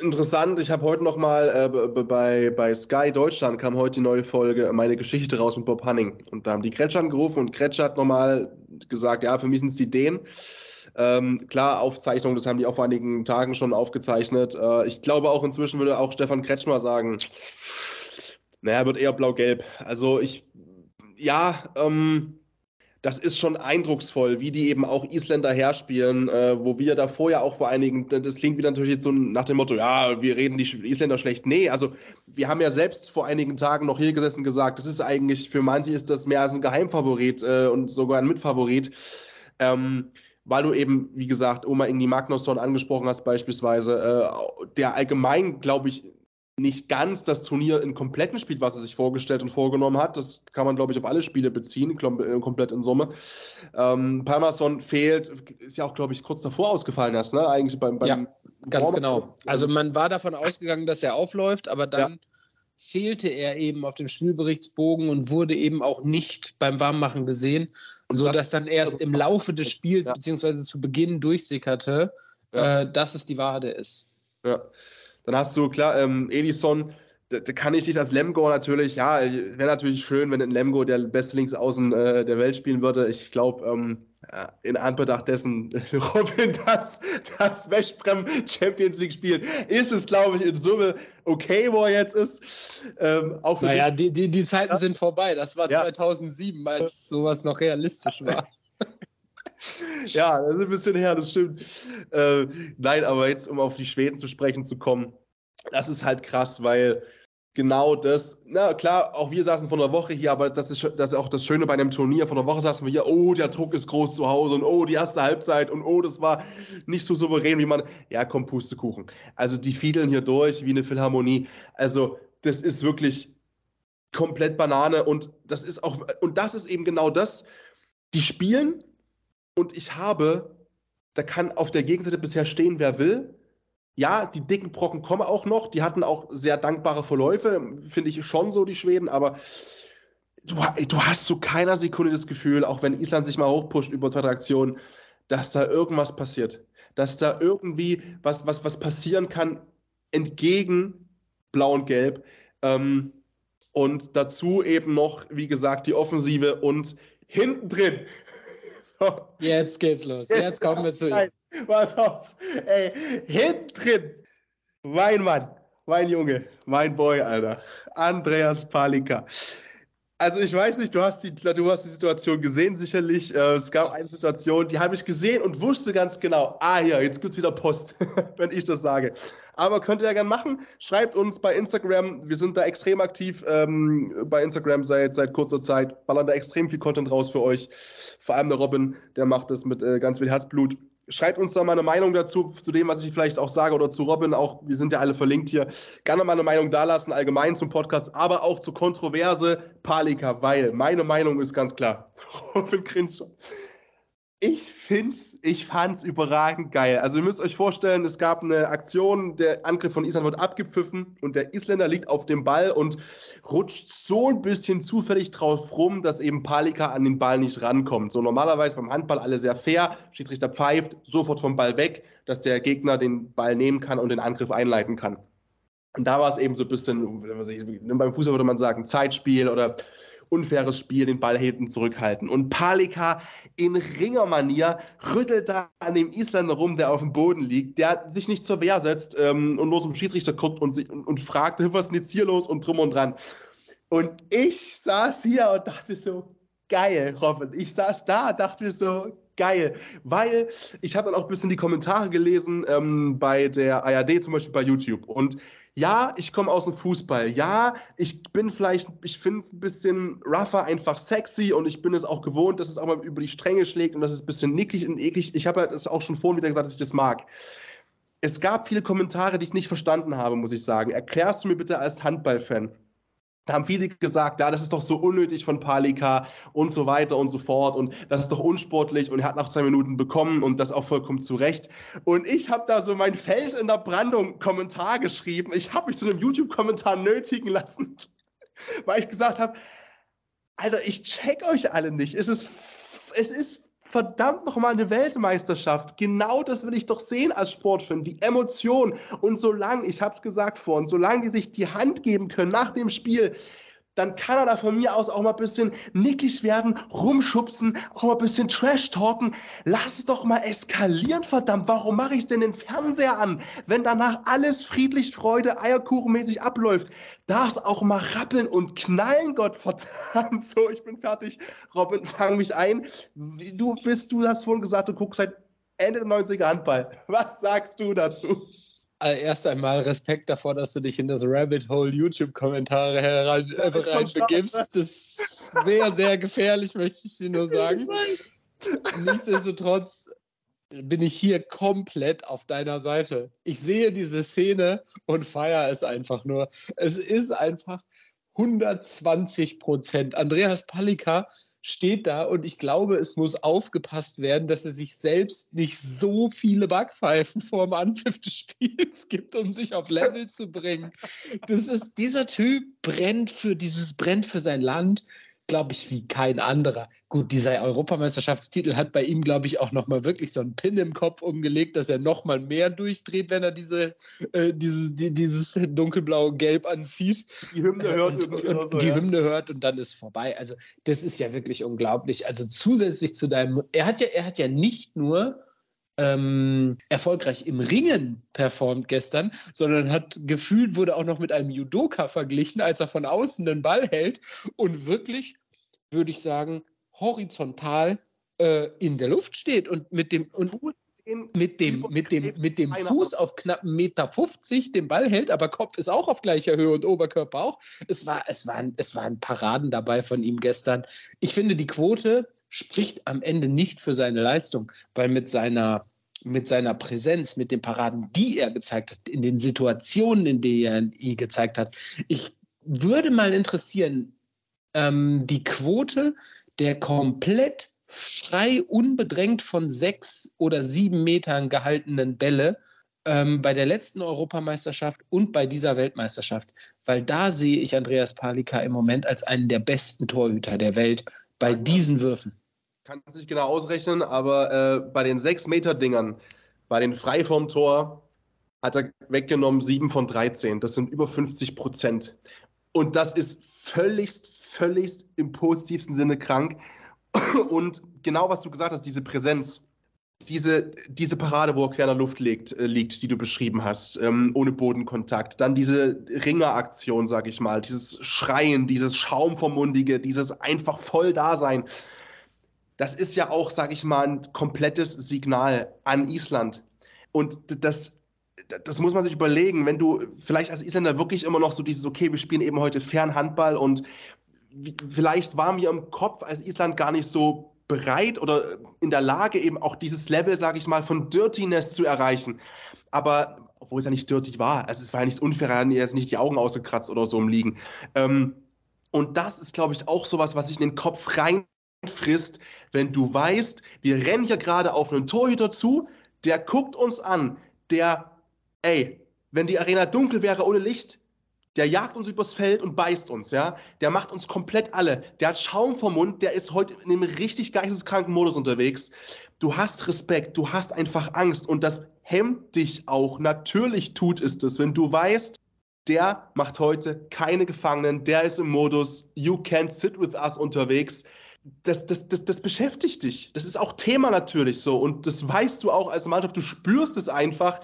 interessant. Ich habe heute noch mal äh, bei, bei Sky Deutschland kam heute die neue Folge meine Geschichte raus mit Bob Hanning und da haben die Kretsch angerufen und Kretsch hat noch mal gesagt, ja, für mich sind es die Ideen. Ähm, klar, Aufzeichnung, das haben die auch vor einigen Tagen schon aufgezeichnet. Äh, ich glaube auch inzwischen würde auch Stefan Kretschmer sagen, naja, wird eher blau-gelb. Also ich, ja, ähm, das ist schon eindrucksvoll, wie die eben auch Isländer herspielen, äh, wo wir davor ja auch vor einigen, das klingt wieder natürlich jetzt so nach dem Motto, ja, wir reden die Isländer schlecht. Nee, also wir haben ja selbst vor einigen Tagen noch hier gesessen und gesagt, das ist eigentlich, für manche ist das mehr als ein Geheimfavorit äh, und sogar ein Mitfavorit. Ähm, weil du eben, wie gesagt, Oma Ingi Magnusson angesprochen hast beispielsweise, äh, der allgemein, glaube ich, nicht ganz das Turnier in kompletten spielt, was er sich vorgestellt und vorgenommen hat. Das kann man, glaube ich, auf alle Spiele beziehen, äh, komplett in Summe. Ähm, Palmerson fehlt, ist ja auch, glaube ich, kurz davor ausgefallen hast, ne? Eigentlich beim, beim ja, ganz genau. Also man war davon ausgegangen, dass er aufläuft, aber dann ja. fehlte er eben auf dem Spielberichtsbogen und wurde eben auch nicht beim Warmmachen gesehen, sodass dann erst im Laufe des Spiels ja. beziehungsweise zu Beginn durchsickerte, ja. äh, dass es die Wahrheit ist. Ja. Dann hast du, klar, ähm, Edison, da, da, kann ich nicht als Lemgo natürlich, ja, wäre natürlich schön, wenn ein Lemgo der beste Linksaußen äh, der Welt spielen würde. Ich glaube, ähm, in Anbetracht dessen, [laughs] Robin, das, das Westbrem Champions League spielt, ist es, glaube ich, in Summe okay, wo er jetzt ist. Ähm, auch naja, die, die, die Zeiten ja. sind vorbei. Das war ja. 2007, als sowas noch realistisch war. [laughs] ja, das ist ein bisschen her, das stimmt. Äh, nein, aber jetzt, um auf die Schweden zu sprechen zu kommen, das ist halt krass, weil genau das, na klar, auch wir saßen vor einer Woche hier, aber das ist, das ist auch das Schöne bei einem Turnier. Vor einer Woche saßen wir hier, oh, der Druck ist groß zu Hause und oh, die erste Halbzeit und oh, das war nicht so souverän, wie man, ja, komm, Pustekuchen. Also die fiedeln hier durch wie eine Philharmonie. Also das ist wirklich komplett Banane und das ist auch, und das ist eben genau das, die spielen und ich habe, da kann auf der Gegenseite bisher stehen, wer will. Ja, die dicken Brocken kommen auch noch. Die hatten auch sehr dankbare Verläufe, finde ich schon so, die Schweden. Aber du, du hast zu keiner Sekunde das Gefühl, auch wenn Island sich mal hochpusht über zwei Aktionen, dass da irgendwas passiert. Dass da irgendwie was, was, was passieren kann entgegen Blau und Gelb. Ähm, und dazu eben noch, wie gesagt, die Offensive und hinten drin so. Jetzt geht's los. Jetzt, Jetzt kommen wir zu ihm. Pass auf. Ey, hinten drin. Mein Mann, mein Junge, mein Boy, Alter. Andreas Palika. Also ich weiß nicht, du hast die, du hast die Situation gesehen, sicherlich. Äh, es gab eine Situation, die habe ich gesehen und wusste ganz genau, ah ja, jetzt gibt es wieder Post, [laughs] wenn ich das sage. Aber könnt ihr ja gerne machen. Schreibt uns bei Instagram. Wir sind da extrem aktiv ähm, bei Instagram seit, seit kurzer Zeit. Ballern da extrem viel Content raus für euch. Vor allem der Robin, der macht das mit äh, ganz viel Herzblut. Schreibt uns da mal eine Meinung dazu, zu dem, was ich vielleicht auch sage, oder zu Robin. Auch, wir sind ja alle verlinkt hier. Gerne mal eine Meinung dalassen, allgemein zum Podcast, aber auch zur Kontroverse Palika, weil meine Meinung ist ganz klar. [laughs] Robin grinst schon. Ich find's, ich fand's überragend geil. Also ihr müsst euch vorstellen, es gab eine Aktion, der Angriff von Island wird abgepfiffen und der Isländer liegt auf dem Ball und rutscht so ein bisschen zufällig drauf rum, dass eben Palika an den Ball nicht rankommt. So normalerweise beim Handball alle sehr fair, Schiedsrichter pfeift, sofort vom Ball weg, dass der Gegner den Ball nehmen kann und den Angriff einleiten kann. Und da war es eben so ein bisschen, beim Fußball würde man sagen, Zeitspiel oder unfaires Spiel, den Ball hinten zurückhalten. Und Palika in Ringermanier rüttelt da an dem Isländer rum, der auf dem Boden liegt, der sich nicht zur Wehr setzt ähm, und nur zum Schiedsrichter guckt und, und, und fragt, was ist denn jetzt hier los und drum und dran. Und ich saß hier und dachte so, geil, Robin. Ich saß da, dachte mir so, geil. Weil ich habe dann auch ein bisschen die Kommentare gelesen ähm, bei der ARD, zum Beispiel bei YouTube. Und ja, ich komme aus dem Fußball. Ja, ich bin vielleicht, ich finde es ein bisschen rougher, einfach sexy und ich bin es auch gewohnt, dass es auch mal über die Stränge schlägt und dass es ein bisschen nicklig und eklig. Ich habe halt auch schon vorhin wieder gesagt, dass ich das mag. Es gab viele Kommentare, die ich nicht verstanden habe, muss ich sagen. Erklärst du mir bitte als Handballfan, da haben viele gesagt, ja, das ist doch so unnötig von Palika und so weiter und so fort und das ist doch unsportlich und er hat nach zwei Minuten bekommen und das auch vollkommen zu Recht. Und ich habe da so mein Fels in der Brandung Kommentar geschrieben. Ich habe mich zu einem YouTube-Kommentar nötigen lassen, [laughs] weil ich gesagt habe, Alter, ich check euch alle nicht. Es ist, es ist verdammt nochmal eine Weltmeisterschaft. Genau das will ich doch sehen als Sportfan. Die Emotion. Und solange, ich habe es gesagt vorhin, solange die sich die Hand geben können nach dem Spiel, dann kann er da von mir aus auch mal ein bisschen nickig werden, rumschubsen, auch mal ein bisschen Trash talken. Lass es doch mal eskalieren, verdammt. Warum mache ich denn den Fernseher an, wenn danach alles friedlich, Freude, Eierkuchenmäßig abläuft? Darf es auch mal rappeln und knallen, Gott verdammt. So, ich bin fertig. Robin, fang mich ein. Du bist, du hast vorhin gesagt, du guckst seit Ende der 90er Handball. Was sagst du dazu? Also erst einmal Respekt davor, dass du dich in das Rabbit Hole YouTube-Kommentare herein, äh, reinbegibst. Das ist sehr, sehr gefährlich, möchte ich dir nur [laughs] sagen. Nichtsdestotrotz bin ich hier komplett auf deiner Seite. Ich sehe diese Szene und feiere es einfach nur. Es ist einfach 120 Prozent. Andreas Palika steht da und ich glaube, es muss aufgepasst werden, dass er sich selbst nicht so viele Backpfeifen vorm Anpfiff des Spiels gibt, um sich auf Level zu bringen. Das ist, dieser Typ brennt für dieses, brennt für sein Land glaube ich, wie kein anderer. Gut, dieser Europameisterschaftstitel hat bei ihm, glaube ich, auch nochmal wirklich so einen Pin im Kopf umgelegt, dass er nochmal mehr durchdreht, wenn er diese, äh, dieses, die, dieses dunkelblaue Gelb anzieht. Die Hymne hört und, und so, die ja. Hymne hört und dann ist vorbei. Also, das ist ja wirklich unglaublich. Also zusätzlich zu deinem, er hat ja, er hat ja nicht nur ähm, erfolgreich im Ringen performt gestern, sondern hat gefühlt, wurde auch noch mit einem Judoka verglichen, als er von außen den Ball hält und wirklich, würde ich sagen, horizontal äh, in der Luft steht und mit dem und mit dem, mit dem, mit dem Fuß auf knapp 1,50 Meter 50 den Ball hält, aber Kopf ist auch auf gleicher Höhe und Oberkörper auch. Es, war, es, waren, es waren Paraden dabei von ihm gestern. Ich finde, die Quote spricht am Ende nicht für seine Leistung, weil mit seiner, mit seiner Präsenz, mit den Paraden, die er gezeigt hat, in den Situationen, in denen er ihn gezeigt hat, ich würde mal interessieren, ähm, die Quote der komplett frei, unbedrängt von sechs oder sieben Metern gehaltenen Bälle ähm, bei der letzten Europameisterschaft und bei dieser Weltmeisterschaft, weil da sehe ich Andreas Palika im Moment als einen der besten Torhüter der Welt bei diesen Würfen. Kann es nicht genau ausrechnen, aber äh, bei den 6-Meter-Dingern, bei den frei vom Tor, hat er weggenommen 7 von 13. Das sind über 50 Prozent. Und das ist völligst, völligst im positivsten Sinne krank. Und genau was du gesagt hast, diese Präsenz, diese, diese Parade, wo er quer in der Luft liegt, äh, liegt die du beschrieben hast, ähm, ohne Bodenkontakt. Dann diese Ringeraktion, sag ich mal, dieses Schreien, dieses Schaumvermundige, dieses einfach voll Dasein. Das ist ja auch, sag ich mal, ein komplettes Signal an Island. Und das, das muss man sich überlegen, wenn du vielleicht als Isländer wirklich immer noch so dieses, okay, wir spielen eben heute Fernhandball und vielleicht waren wir im Kopf als Island gar nicht so bereit oder in der Lage, eben auch dieses Level, sage ich mal, von Dirtiness zu erreichen. Aber, obwohl es ja nicht dirty war, also es war ja nichts unfair, er hat jetzt nicht die Augen ausgekratzt oder so im Liegen. Ähm, und das ist, glaube ich, auch sowas, was sich in den Kopf reinfrisst, wenn du weißt, wir rennen hier gerade auf einen Torhüter zu, der guckt uns an, der, ey, wenn die Arena dunkel wäre ohne Licht, der jagt uns übers Feld und beißt uns, ja. Der macht uns komplett alle. Der hat Schaum vom Mund, der ist heute in einem richtig geisteskranken Modus unterwegs. Du hast Respekt, du hast einfach Angst und das hemmt dich auch. Natürlich tut es das, wenn du weißt, der macht heute keine Gefangenen, der ist im Modus You can't sit with us unterwegs. Das, das, das, das beschäftigt dich. Das ist auch Thema natürlich so. Und das weißt du auch als Mannschaft, du spürst es einfach.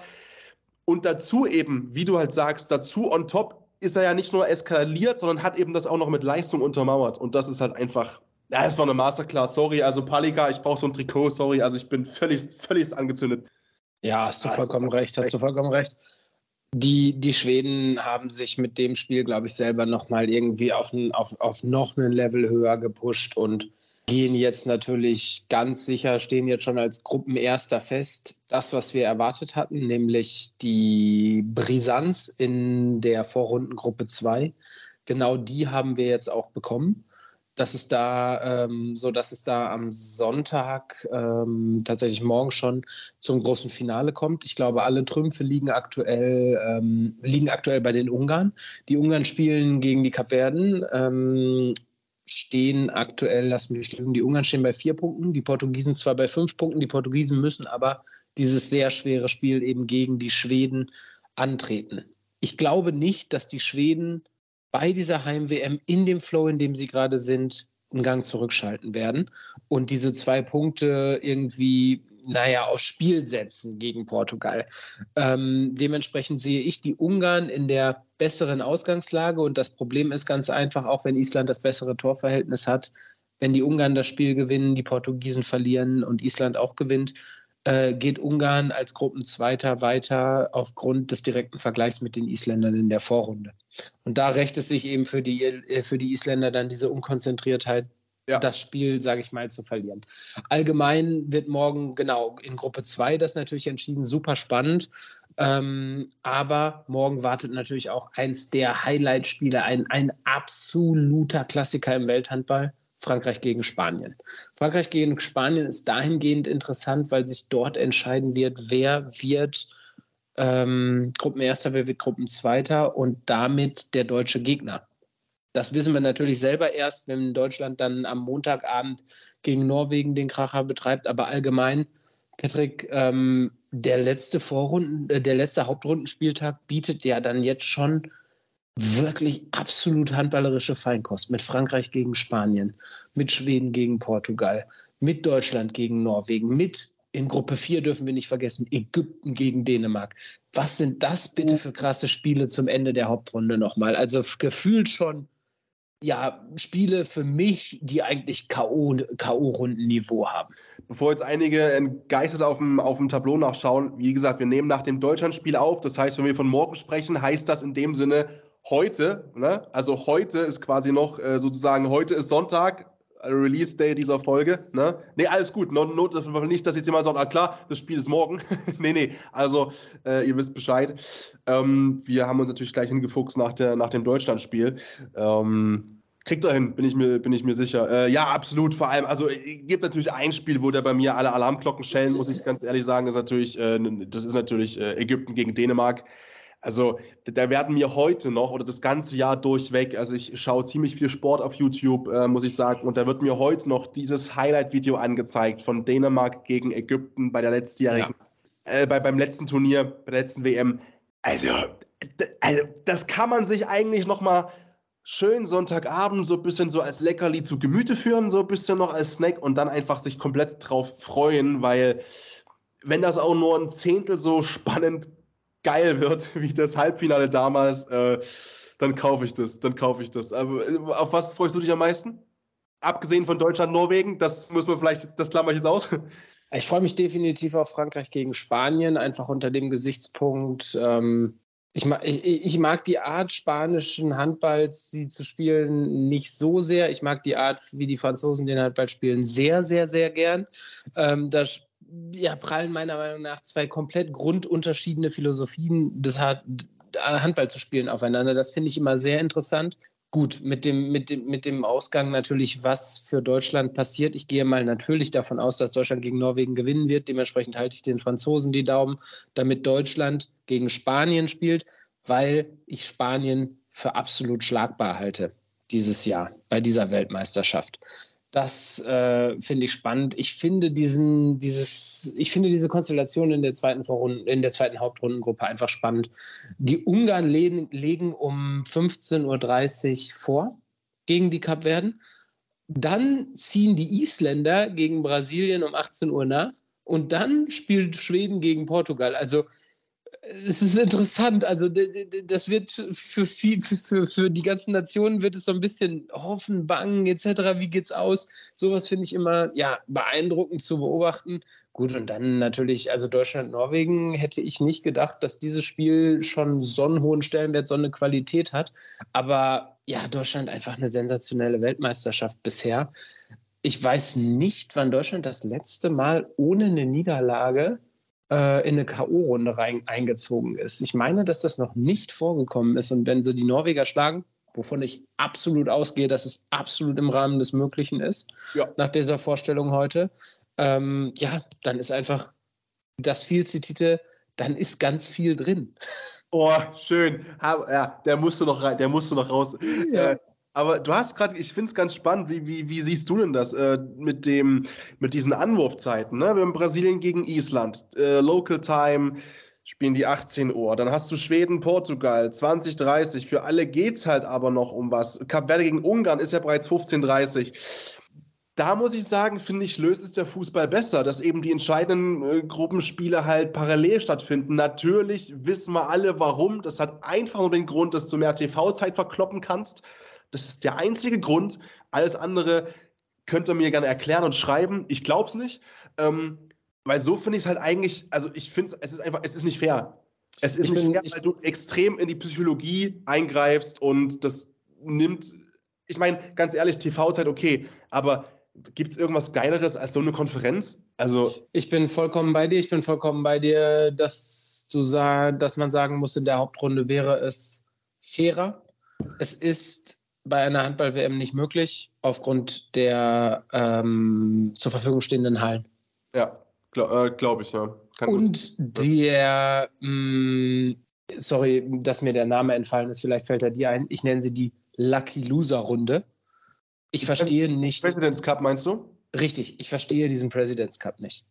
Und dazu eben, wie du halt sagst, dazu on top ist er ja nicht nur eskaliert, sondern hat eben das auch noch mit Leistung untermauert. Und das ist halt einfach, ja, es war eine Masterclass. Sorry, also Palika, ich brauche so ein Trikot, sorry, also ich bin völlig, völlig angezündet. Ja, hast du ja, vollkommen recht, hast du vollkommen recht. Die, die Schweden haben sich mit dem Spiel, glaube ich, selber nochmal irgendwie auf, ein, auf, auf noch einen Level höher gepusht und gehen jetzt natürlich ganz sicher, stehen jetzt schon als Gruppenerster fest. Das, was wir erwartet hatten, nämlich die Brisanz in der Vorrundengruppe 2, genau die haben wir jetzt auch bekommen dass es da ähm, so, dass es da am Sonntag ähm, tatsächlich morgen schon zum großen Finale kommt. Ich glaube, alle Trümpfe liegen aktuell ähm, liegen aktuell bei den Ungarn. Die Ungarn spielen gegen die Kapverden. Stehen aktuell, lass mich lügen, die Ungarn stehen bei vier Punkten, die Portugiesen zwar bei fünf Punkten, die Portugiesen müssen aber dieses sehr schwere Spiel eben gegen die Schweden antreten. Ich glaube nicht, dass die Schweden bei dieser Heim-WM in dem Flow, in dem sie gerade sind, einen Gang zurückschalten werden und diese zwei Punkte irgendwie, naja, aufs Spiel setzen gegen Portugal. Ähm, dementsprechend sehe ich die Ungarn in der besseren Ausgangslage und das Problem ist ganz einfach, auch wenn Island das bessere Torverhältnis hat, wenn die Ungarn das Spiel gewinnen, die Portugiesen verlieren und Island auch gewinnt, äh, geht Ungarn als Gruppenzweiter weiter aufgrund des direkten Vergleichs mit den Isländern in der Vorrunde. Und da rächt es sich eben für die, äh, für die Isländer dann diese Unkonzentriertheit, ja. das Spiel, sage ich mal, zu verlieren. Allgemein wird morgen, genau, in Gruppe 2 das natürlich entschieden, super spannend. Ähm, aber morgen wartet natürlich auch eins der Highlight-Spiele, ein, ein absoluter Klassiker im Welthandball. Frankreich gegen Spanien. Frankreich gegen Spanien ist dahingehend interessant, weil sich dort entscheiden wird, wer wird ähm, Gruppenerster, wer wird Gruppenzweiter und damit der deutsche Gegner. Das wissen wir natürlich selber erst, wenn Deutschland dann am Montagabend gegen Norwegen den Kracher betreibt. Aber allgemein, Patrick, ähm, der letzte Vorrunden, äh, der letzte Hauptrundenspieltag bietet ja dann jetzt schon wirklich absolut handballerische Feinkost mit Frankreich gegen Spanien, mit Schweden gegen Portugal, mit Deutschland gegen Norwegen, mit in Gruppe 4 dürfen wir nicht vergessen, Ägypten gegen Dänemark. Was sind das bitte für krasse Spiele zum Ende der Hauptrunde nochmal? Also gefühlt schon, ja, Spiele für mich, die eigentlich K.O.-Rundenniveau haben. Bevor jetzt einige entgeistert auf dem, auf dem Tableau nachschauen, wie gesagt, wir nehmen nach dem Deutschlandspiel auf. Das heißt, wenn wir von morgen sprechen, heißt das in dem Sinne heute, ne? also heute ist quasi noch äh, sozusagen, heute ist Sonntag, äh, Release Day dieser Folge. Ne, nee, alles gut. No, no, das nicht, dass jetzt jemand sagt, ah klar, das Spiel ist morgen. [laughs] nee, nee. Also, äh, ihr wisst Bescheid. Ähm, wir haben uns natürlich gleich hingefuchst nach, der, nach dem Deutschlandspiel. Ähm, kriegt er hin, bin ich mir, bin ich mir sicher. Äh, ja, absolut. Vor allem, also es gibt natürlich ein Spiel, wo der bei mir alle Alarmglocken schellen, muss ich ganz ehrlich sagen, ist natürlich, äh, das ist natürlich äh, Ägypten gegen Dänemark. Also da werden mir heute noch oder das ganze Jahr durchweg, also ich schaue ziemlich viel Sport auf YouTube, äh, muss ich sagen, und da wird mir heute noch dieses Highlight-Video angezeigt von Dänemark gegen Ägypten bei der letztjährigen, ja. äh, bei, beim letzten Turnier, bei der letzten WM. Also, also das kann man sich eigentlich noch mal schön Sonntagabend so ein bisschen so als Leckerli zu Gemüte führen, so ein bisschen noch als Snack und dann einfach sich komplett drauf freuen, weil wenn das auch nur ein Zehntel so spannend geil wird [laughs] wie das Halbfinale damals, äh, dann kaufe ich das. Dann kaufe ich das. Aber äh, auf was freust du dich am meisten? Abgesehen von Deutschland, Norwegen, das muss man vielleicht, das klammer ich jetzt aus. Ich freue mich definitiv auf Frankreich gegen Spanien, einfach unter dem Gesichtspunkt. Ähm, ich, mag, ich, ich, mag die Art spanischen Handballs, sie zu spielen, nicht so sehr. Ich mag die Art, wie die Franzosen den Handball spielen, sehr, sehr, sehr gern. Ähm, da ja, prallen meiner Meinung nach zwei komplett grundunterschiedene Philosophien des Handball zu spielen aufeinander. Das finde ich immer sehr interessant. Gut, mit dem, mit, dem, mit dem Ausgang natürlich, was für Deutschland passiert. Ich gehe mal natürlich davon aus, dass Deutschland gegen Norwegen gewinnen wird. Dementsprechend halte ich den Franzosen die Daumen, damit Deutschland gegen Spanien spielt, weil ich Spanien für absolut schlagbar halte dieses Jahr bei dieser Weltmeisterschaft. Das äh, finde ich spannend. Ich finde diesen, dieses, ich finde diese Konstellation in der zweiten Vorrunde, in der zweiten Hauptrundengruppe einfach spannend. Die Ungarn legen, legen um 15.30 Uhr vor gegen die Kapverden. Dann ziehen die Isländer gegen Brasilien um 18 Uhr nach. Und dann spielt Schweden gegen Portugal. Also es ist interessant. Also das wird für, viel, für, für die ganzen Nationen wird es so ein bisschen hoffen, bangen etc. Wie geht's aus? Sowas finde ich immer ja beeindruckend zu beobachten. Gut und dann natürlich also Deutschland Norwegen hätte ich nicht gedacht, dass dieses Spiel schon so einen hohen Stellenwert, so eine Qualität hat. Aber ja Deutschland einfach eine sensationelle Weltmeisterschaft bisher. Ich weiß nicht, wann Deutschland das letzte Mal ohne eine Niederlage äh, in eine K.O.-Runde eingezogen ist. Ich meine, dass das noch nicht vorgekommen ist. Und wenn sie die Norweger schlagen, wovon ich absolut ausgehe, dass es absolut im Rahmen des Möglichen ist, ja. nach dieser Vorstellung heute, ähm, ja, dann ist einfach das viel zitierte, dann ist ganz viel drin. Oh, schön. Ja, der musste noch rein, der musste noch raus. Ja. Äh, aber du hast gerade, ich finde es ganz spannend, wie, wie, wie siehst du denn das äh, mit, dem, mit diesen Anwurfzeiten? Ne? Wir haben Brasilien gegen Island, äh, Local Time spielen die 18 Uhr. Dann hast du Schweden, Portugal, 20.30 Für alle geht es halt aber noch um was. Kap Verde gegen Ungarn ist ja bereits 15.30 da muss ich sagen, finde ich, löst es der Fußball besser, dass eben die entscheidenden äh, Gruppenspiele halt parallel stattfinden. Natürlich wissen wir alle, warum. Das hat einfach nur den Grund, dass du mehr TV-Zeit verkloppen kannst. Das ist der einzige Grund. Alles andere könnt ihr mir gerne erklären und schreiben. Ich glaube es nicht. Ähm, weil so finde ich es halt eigentlich, also ich finde es, ist einfach, es ist nicht fair. Es ist ich nicht bin, fair, weil du extrem in die Psychologie eingreifst und das nimmt, ich meine, ganz ehrlich, TV-Zeit okay, aber gibt es irgendwas Geileres als so eine Konferenz? Also ich bin vollkommen bei dir. Ich bin vollkommen bei dir, dass du sag, dass man sagen muss, in der Hauptrunde wäre es fairer. Es ist bei einer Handball-WM nicht möglich, aufgrund der ähm, zur Verfügung stehenden Hallen. Ja, glaube äh, glaub ich, ja. Kann Und der, mh, mm, sorry, dass mir der Name entfallen ist, vielleicht fällt er dir ein, ich nenne sie die Lucky Loser Runde. Ich verstehe nicht. President's Cup meinst du? Richtig, ich verstehe diesen President's Cup nicht.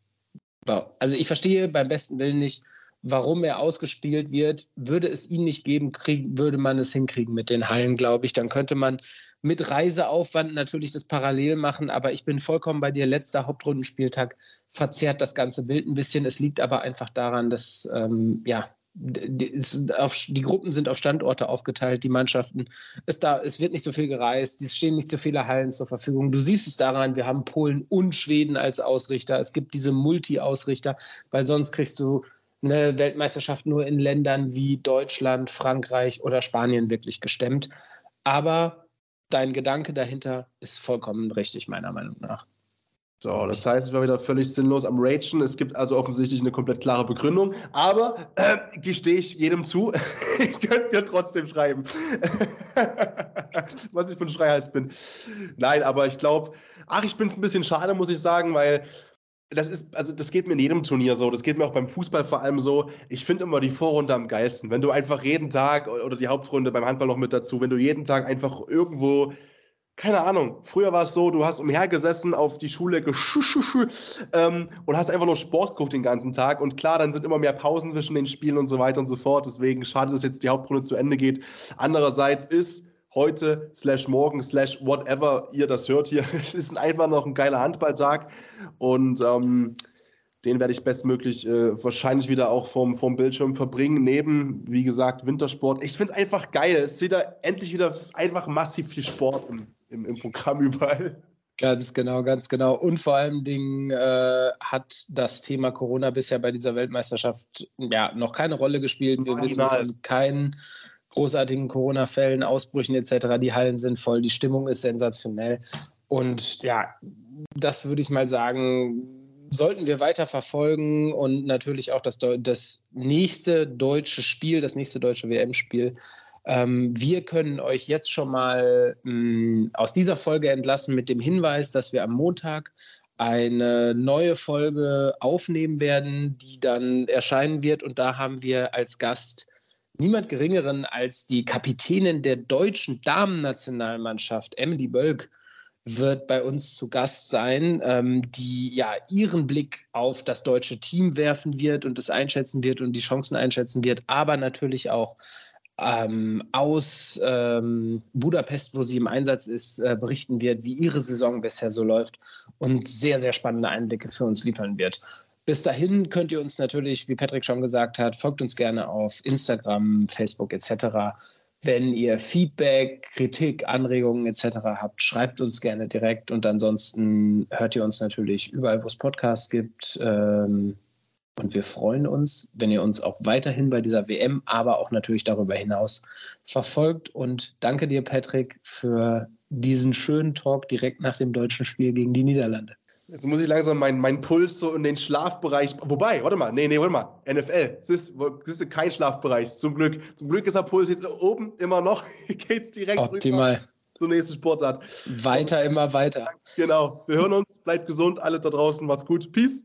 Also ich verstehe beim besten Willen nicht, warum er ausgespielt wird. Würde es ihn nicht geben, krieg, würde man es hinkriegen mit den Hallen, glaube ich. Dann könnte man mit Reiseaufwand natürlich das parallel machen, aber ich bin vollkommen bei dir. Letzter Hauptrundenspieltag verzerrt das ganze Bild ein bisschen. Es liegt aber einfach daran, dass ähm, ja, die, Gruppen sind auf Standorte aufgeteilt, die Mannschaften. Es, da, es wird nicht so viel gereist, es stehen nicht so viele Hallen zur Verfügung. Du siehst es daran, wir haben Polen und Schweden als Ausrichter. Es gibt diese Multi-Ausrichter, weil sonst kriegst du eine Weltmeisterschaft nur in Ländern wie Deutschland, Frankreich oder Spanien wirklich gestemmt. Aber dein Gedanke dahinter ist vollkommen richtig, meiner Meinung nach. So, das heißt, ich war wieder völlig sinnlos am Ragen. Es gibt also offensichtlich eine komplett klare Begründung. Aber äh, gestehe ich jedem zu, [laughs] könnt mir trotzdem schreiben, [laughs] was ich für ein Schreihals bin. Nein, aber ich glaube, ach, ich bin es ein bisschen schade, muss ich sagen, weil das ist, also das geht mir in jedem Turnier so, das geht mir auch beim Fußball vor allem so. Ich finde immer die Vorrunde am geilsten. Wenn du einfach jeden Tag oder die Hauptrunde beim Handball noch mit dazu, wenn du jeden Tag einfach irgendwo, keine Ahnung, früher war es so, du hast umhergesessen auf die Schule ähm, und hast einfach nur Sport geguckt den ganzen Tag. Und klar, dann sind immer mehr Pausen zwischen den Spielen und so weiter und so fort. Deswegen schade, dass jetzt die Hauptrunde zu Ende geht. Andererseits ist heute, slash morgen, slash whatever ihr das hört hier. [laughs] Es ist einfach noch ein geiler Handballtag und ähm, den werde ich bestmöglich äh, wahrscheinlich wieder auch vom, vom Bildschirm verbringen, neben, wie gesagt, Wintersport. Ich finde es einfach geil. Es ist wieder endlich wieder einfach massiv viel Sport im, im, im Programm [laughs] überall. Ganz genau, ganz genau. Und vor allen Dingen äh, hat das Thema Corona bisher bei dieser Weltmeisterschaft ja noch keine Rolle gespielt. Wir wissen von keinen großartigen Corona-Fällen, Ausbrüchen etc. Die Hallen sind voll, die Stimmung ist sensationell. Und ja, das würde ich mal sagen, sollten wir weiter verfolgen und natürlich auch das, das nächste deutsche Spiel, das nächste deutsche WM-Spiel. Ähm, wir können euch jetzt schon mal mh, mm, aus dieser Folge entlassen mit dem Hinweis, dass wir am Montag eine neue Folge aufnehmen werden, die dann erscheinen wird. Und da haben wir als Gast niemand Geringeren als die Kapitänin der deutschen Damennationalmannschaft, Emily Bölk, wird bei uns zu Gast sein, ähm, die ja ihren Blick auf das deutsche Team werfen wird und es einschätzen wird und die Chancen einschätzen wird, aber natürlich auch ähm, aus ähm, Budapest, wo sie im Einsatz ist, äh, berichten wird, wie ihre Saison bisher so läuft und sehr, sehr spannende Einblicke für uns liefern wird. Bis dahin könnt ihr uns natürlich, wie Patrick schon gesagt hat, folgt uns gerne auf Instagram, Facebook etc. Wenn ihr Feedback, Kritik, Anregungen etc. habt, schreibt uns gerne direkt und ansonsten hört ihr uns natürlich überall, wo es Podcasts gibt. Ähm, und wir freuen uns, wenn ihr uns auch weiterhin bei dieser WM, aber auch natürlich darüber hinaus verfolgt. Und danke dir, Patrick, für diesen schönen Talk direkt nach dem deutschen Spiel gegen die Niederlande. Jetzt muss ich langsam meinen mein Puls so in den Schlafbereich. Wobei, warte mal, nee, nee, warte mal. NFL, das ist, das ist kein Schlafbereich, zum Glück. Zum Glück ist der Puls jetzt oben immer noch. [laughs] Geht's direkt Optimal. Rüber zur nächsten Sportart. Weiter, immer weiter. Genau. Wir hören uns. Bleibt gesund, alle da draußen. Macht's gut. Peace.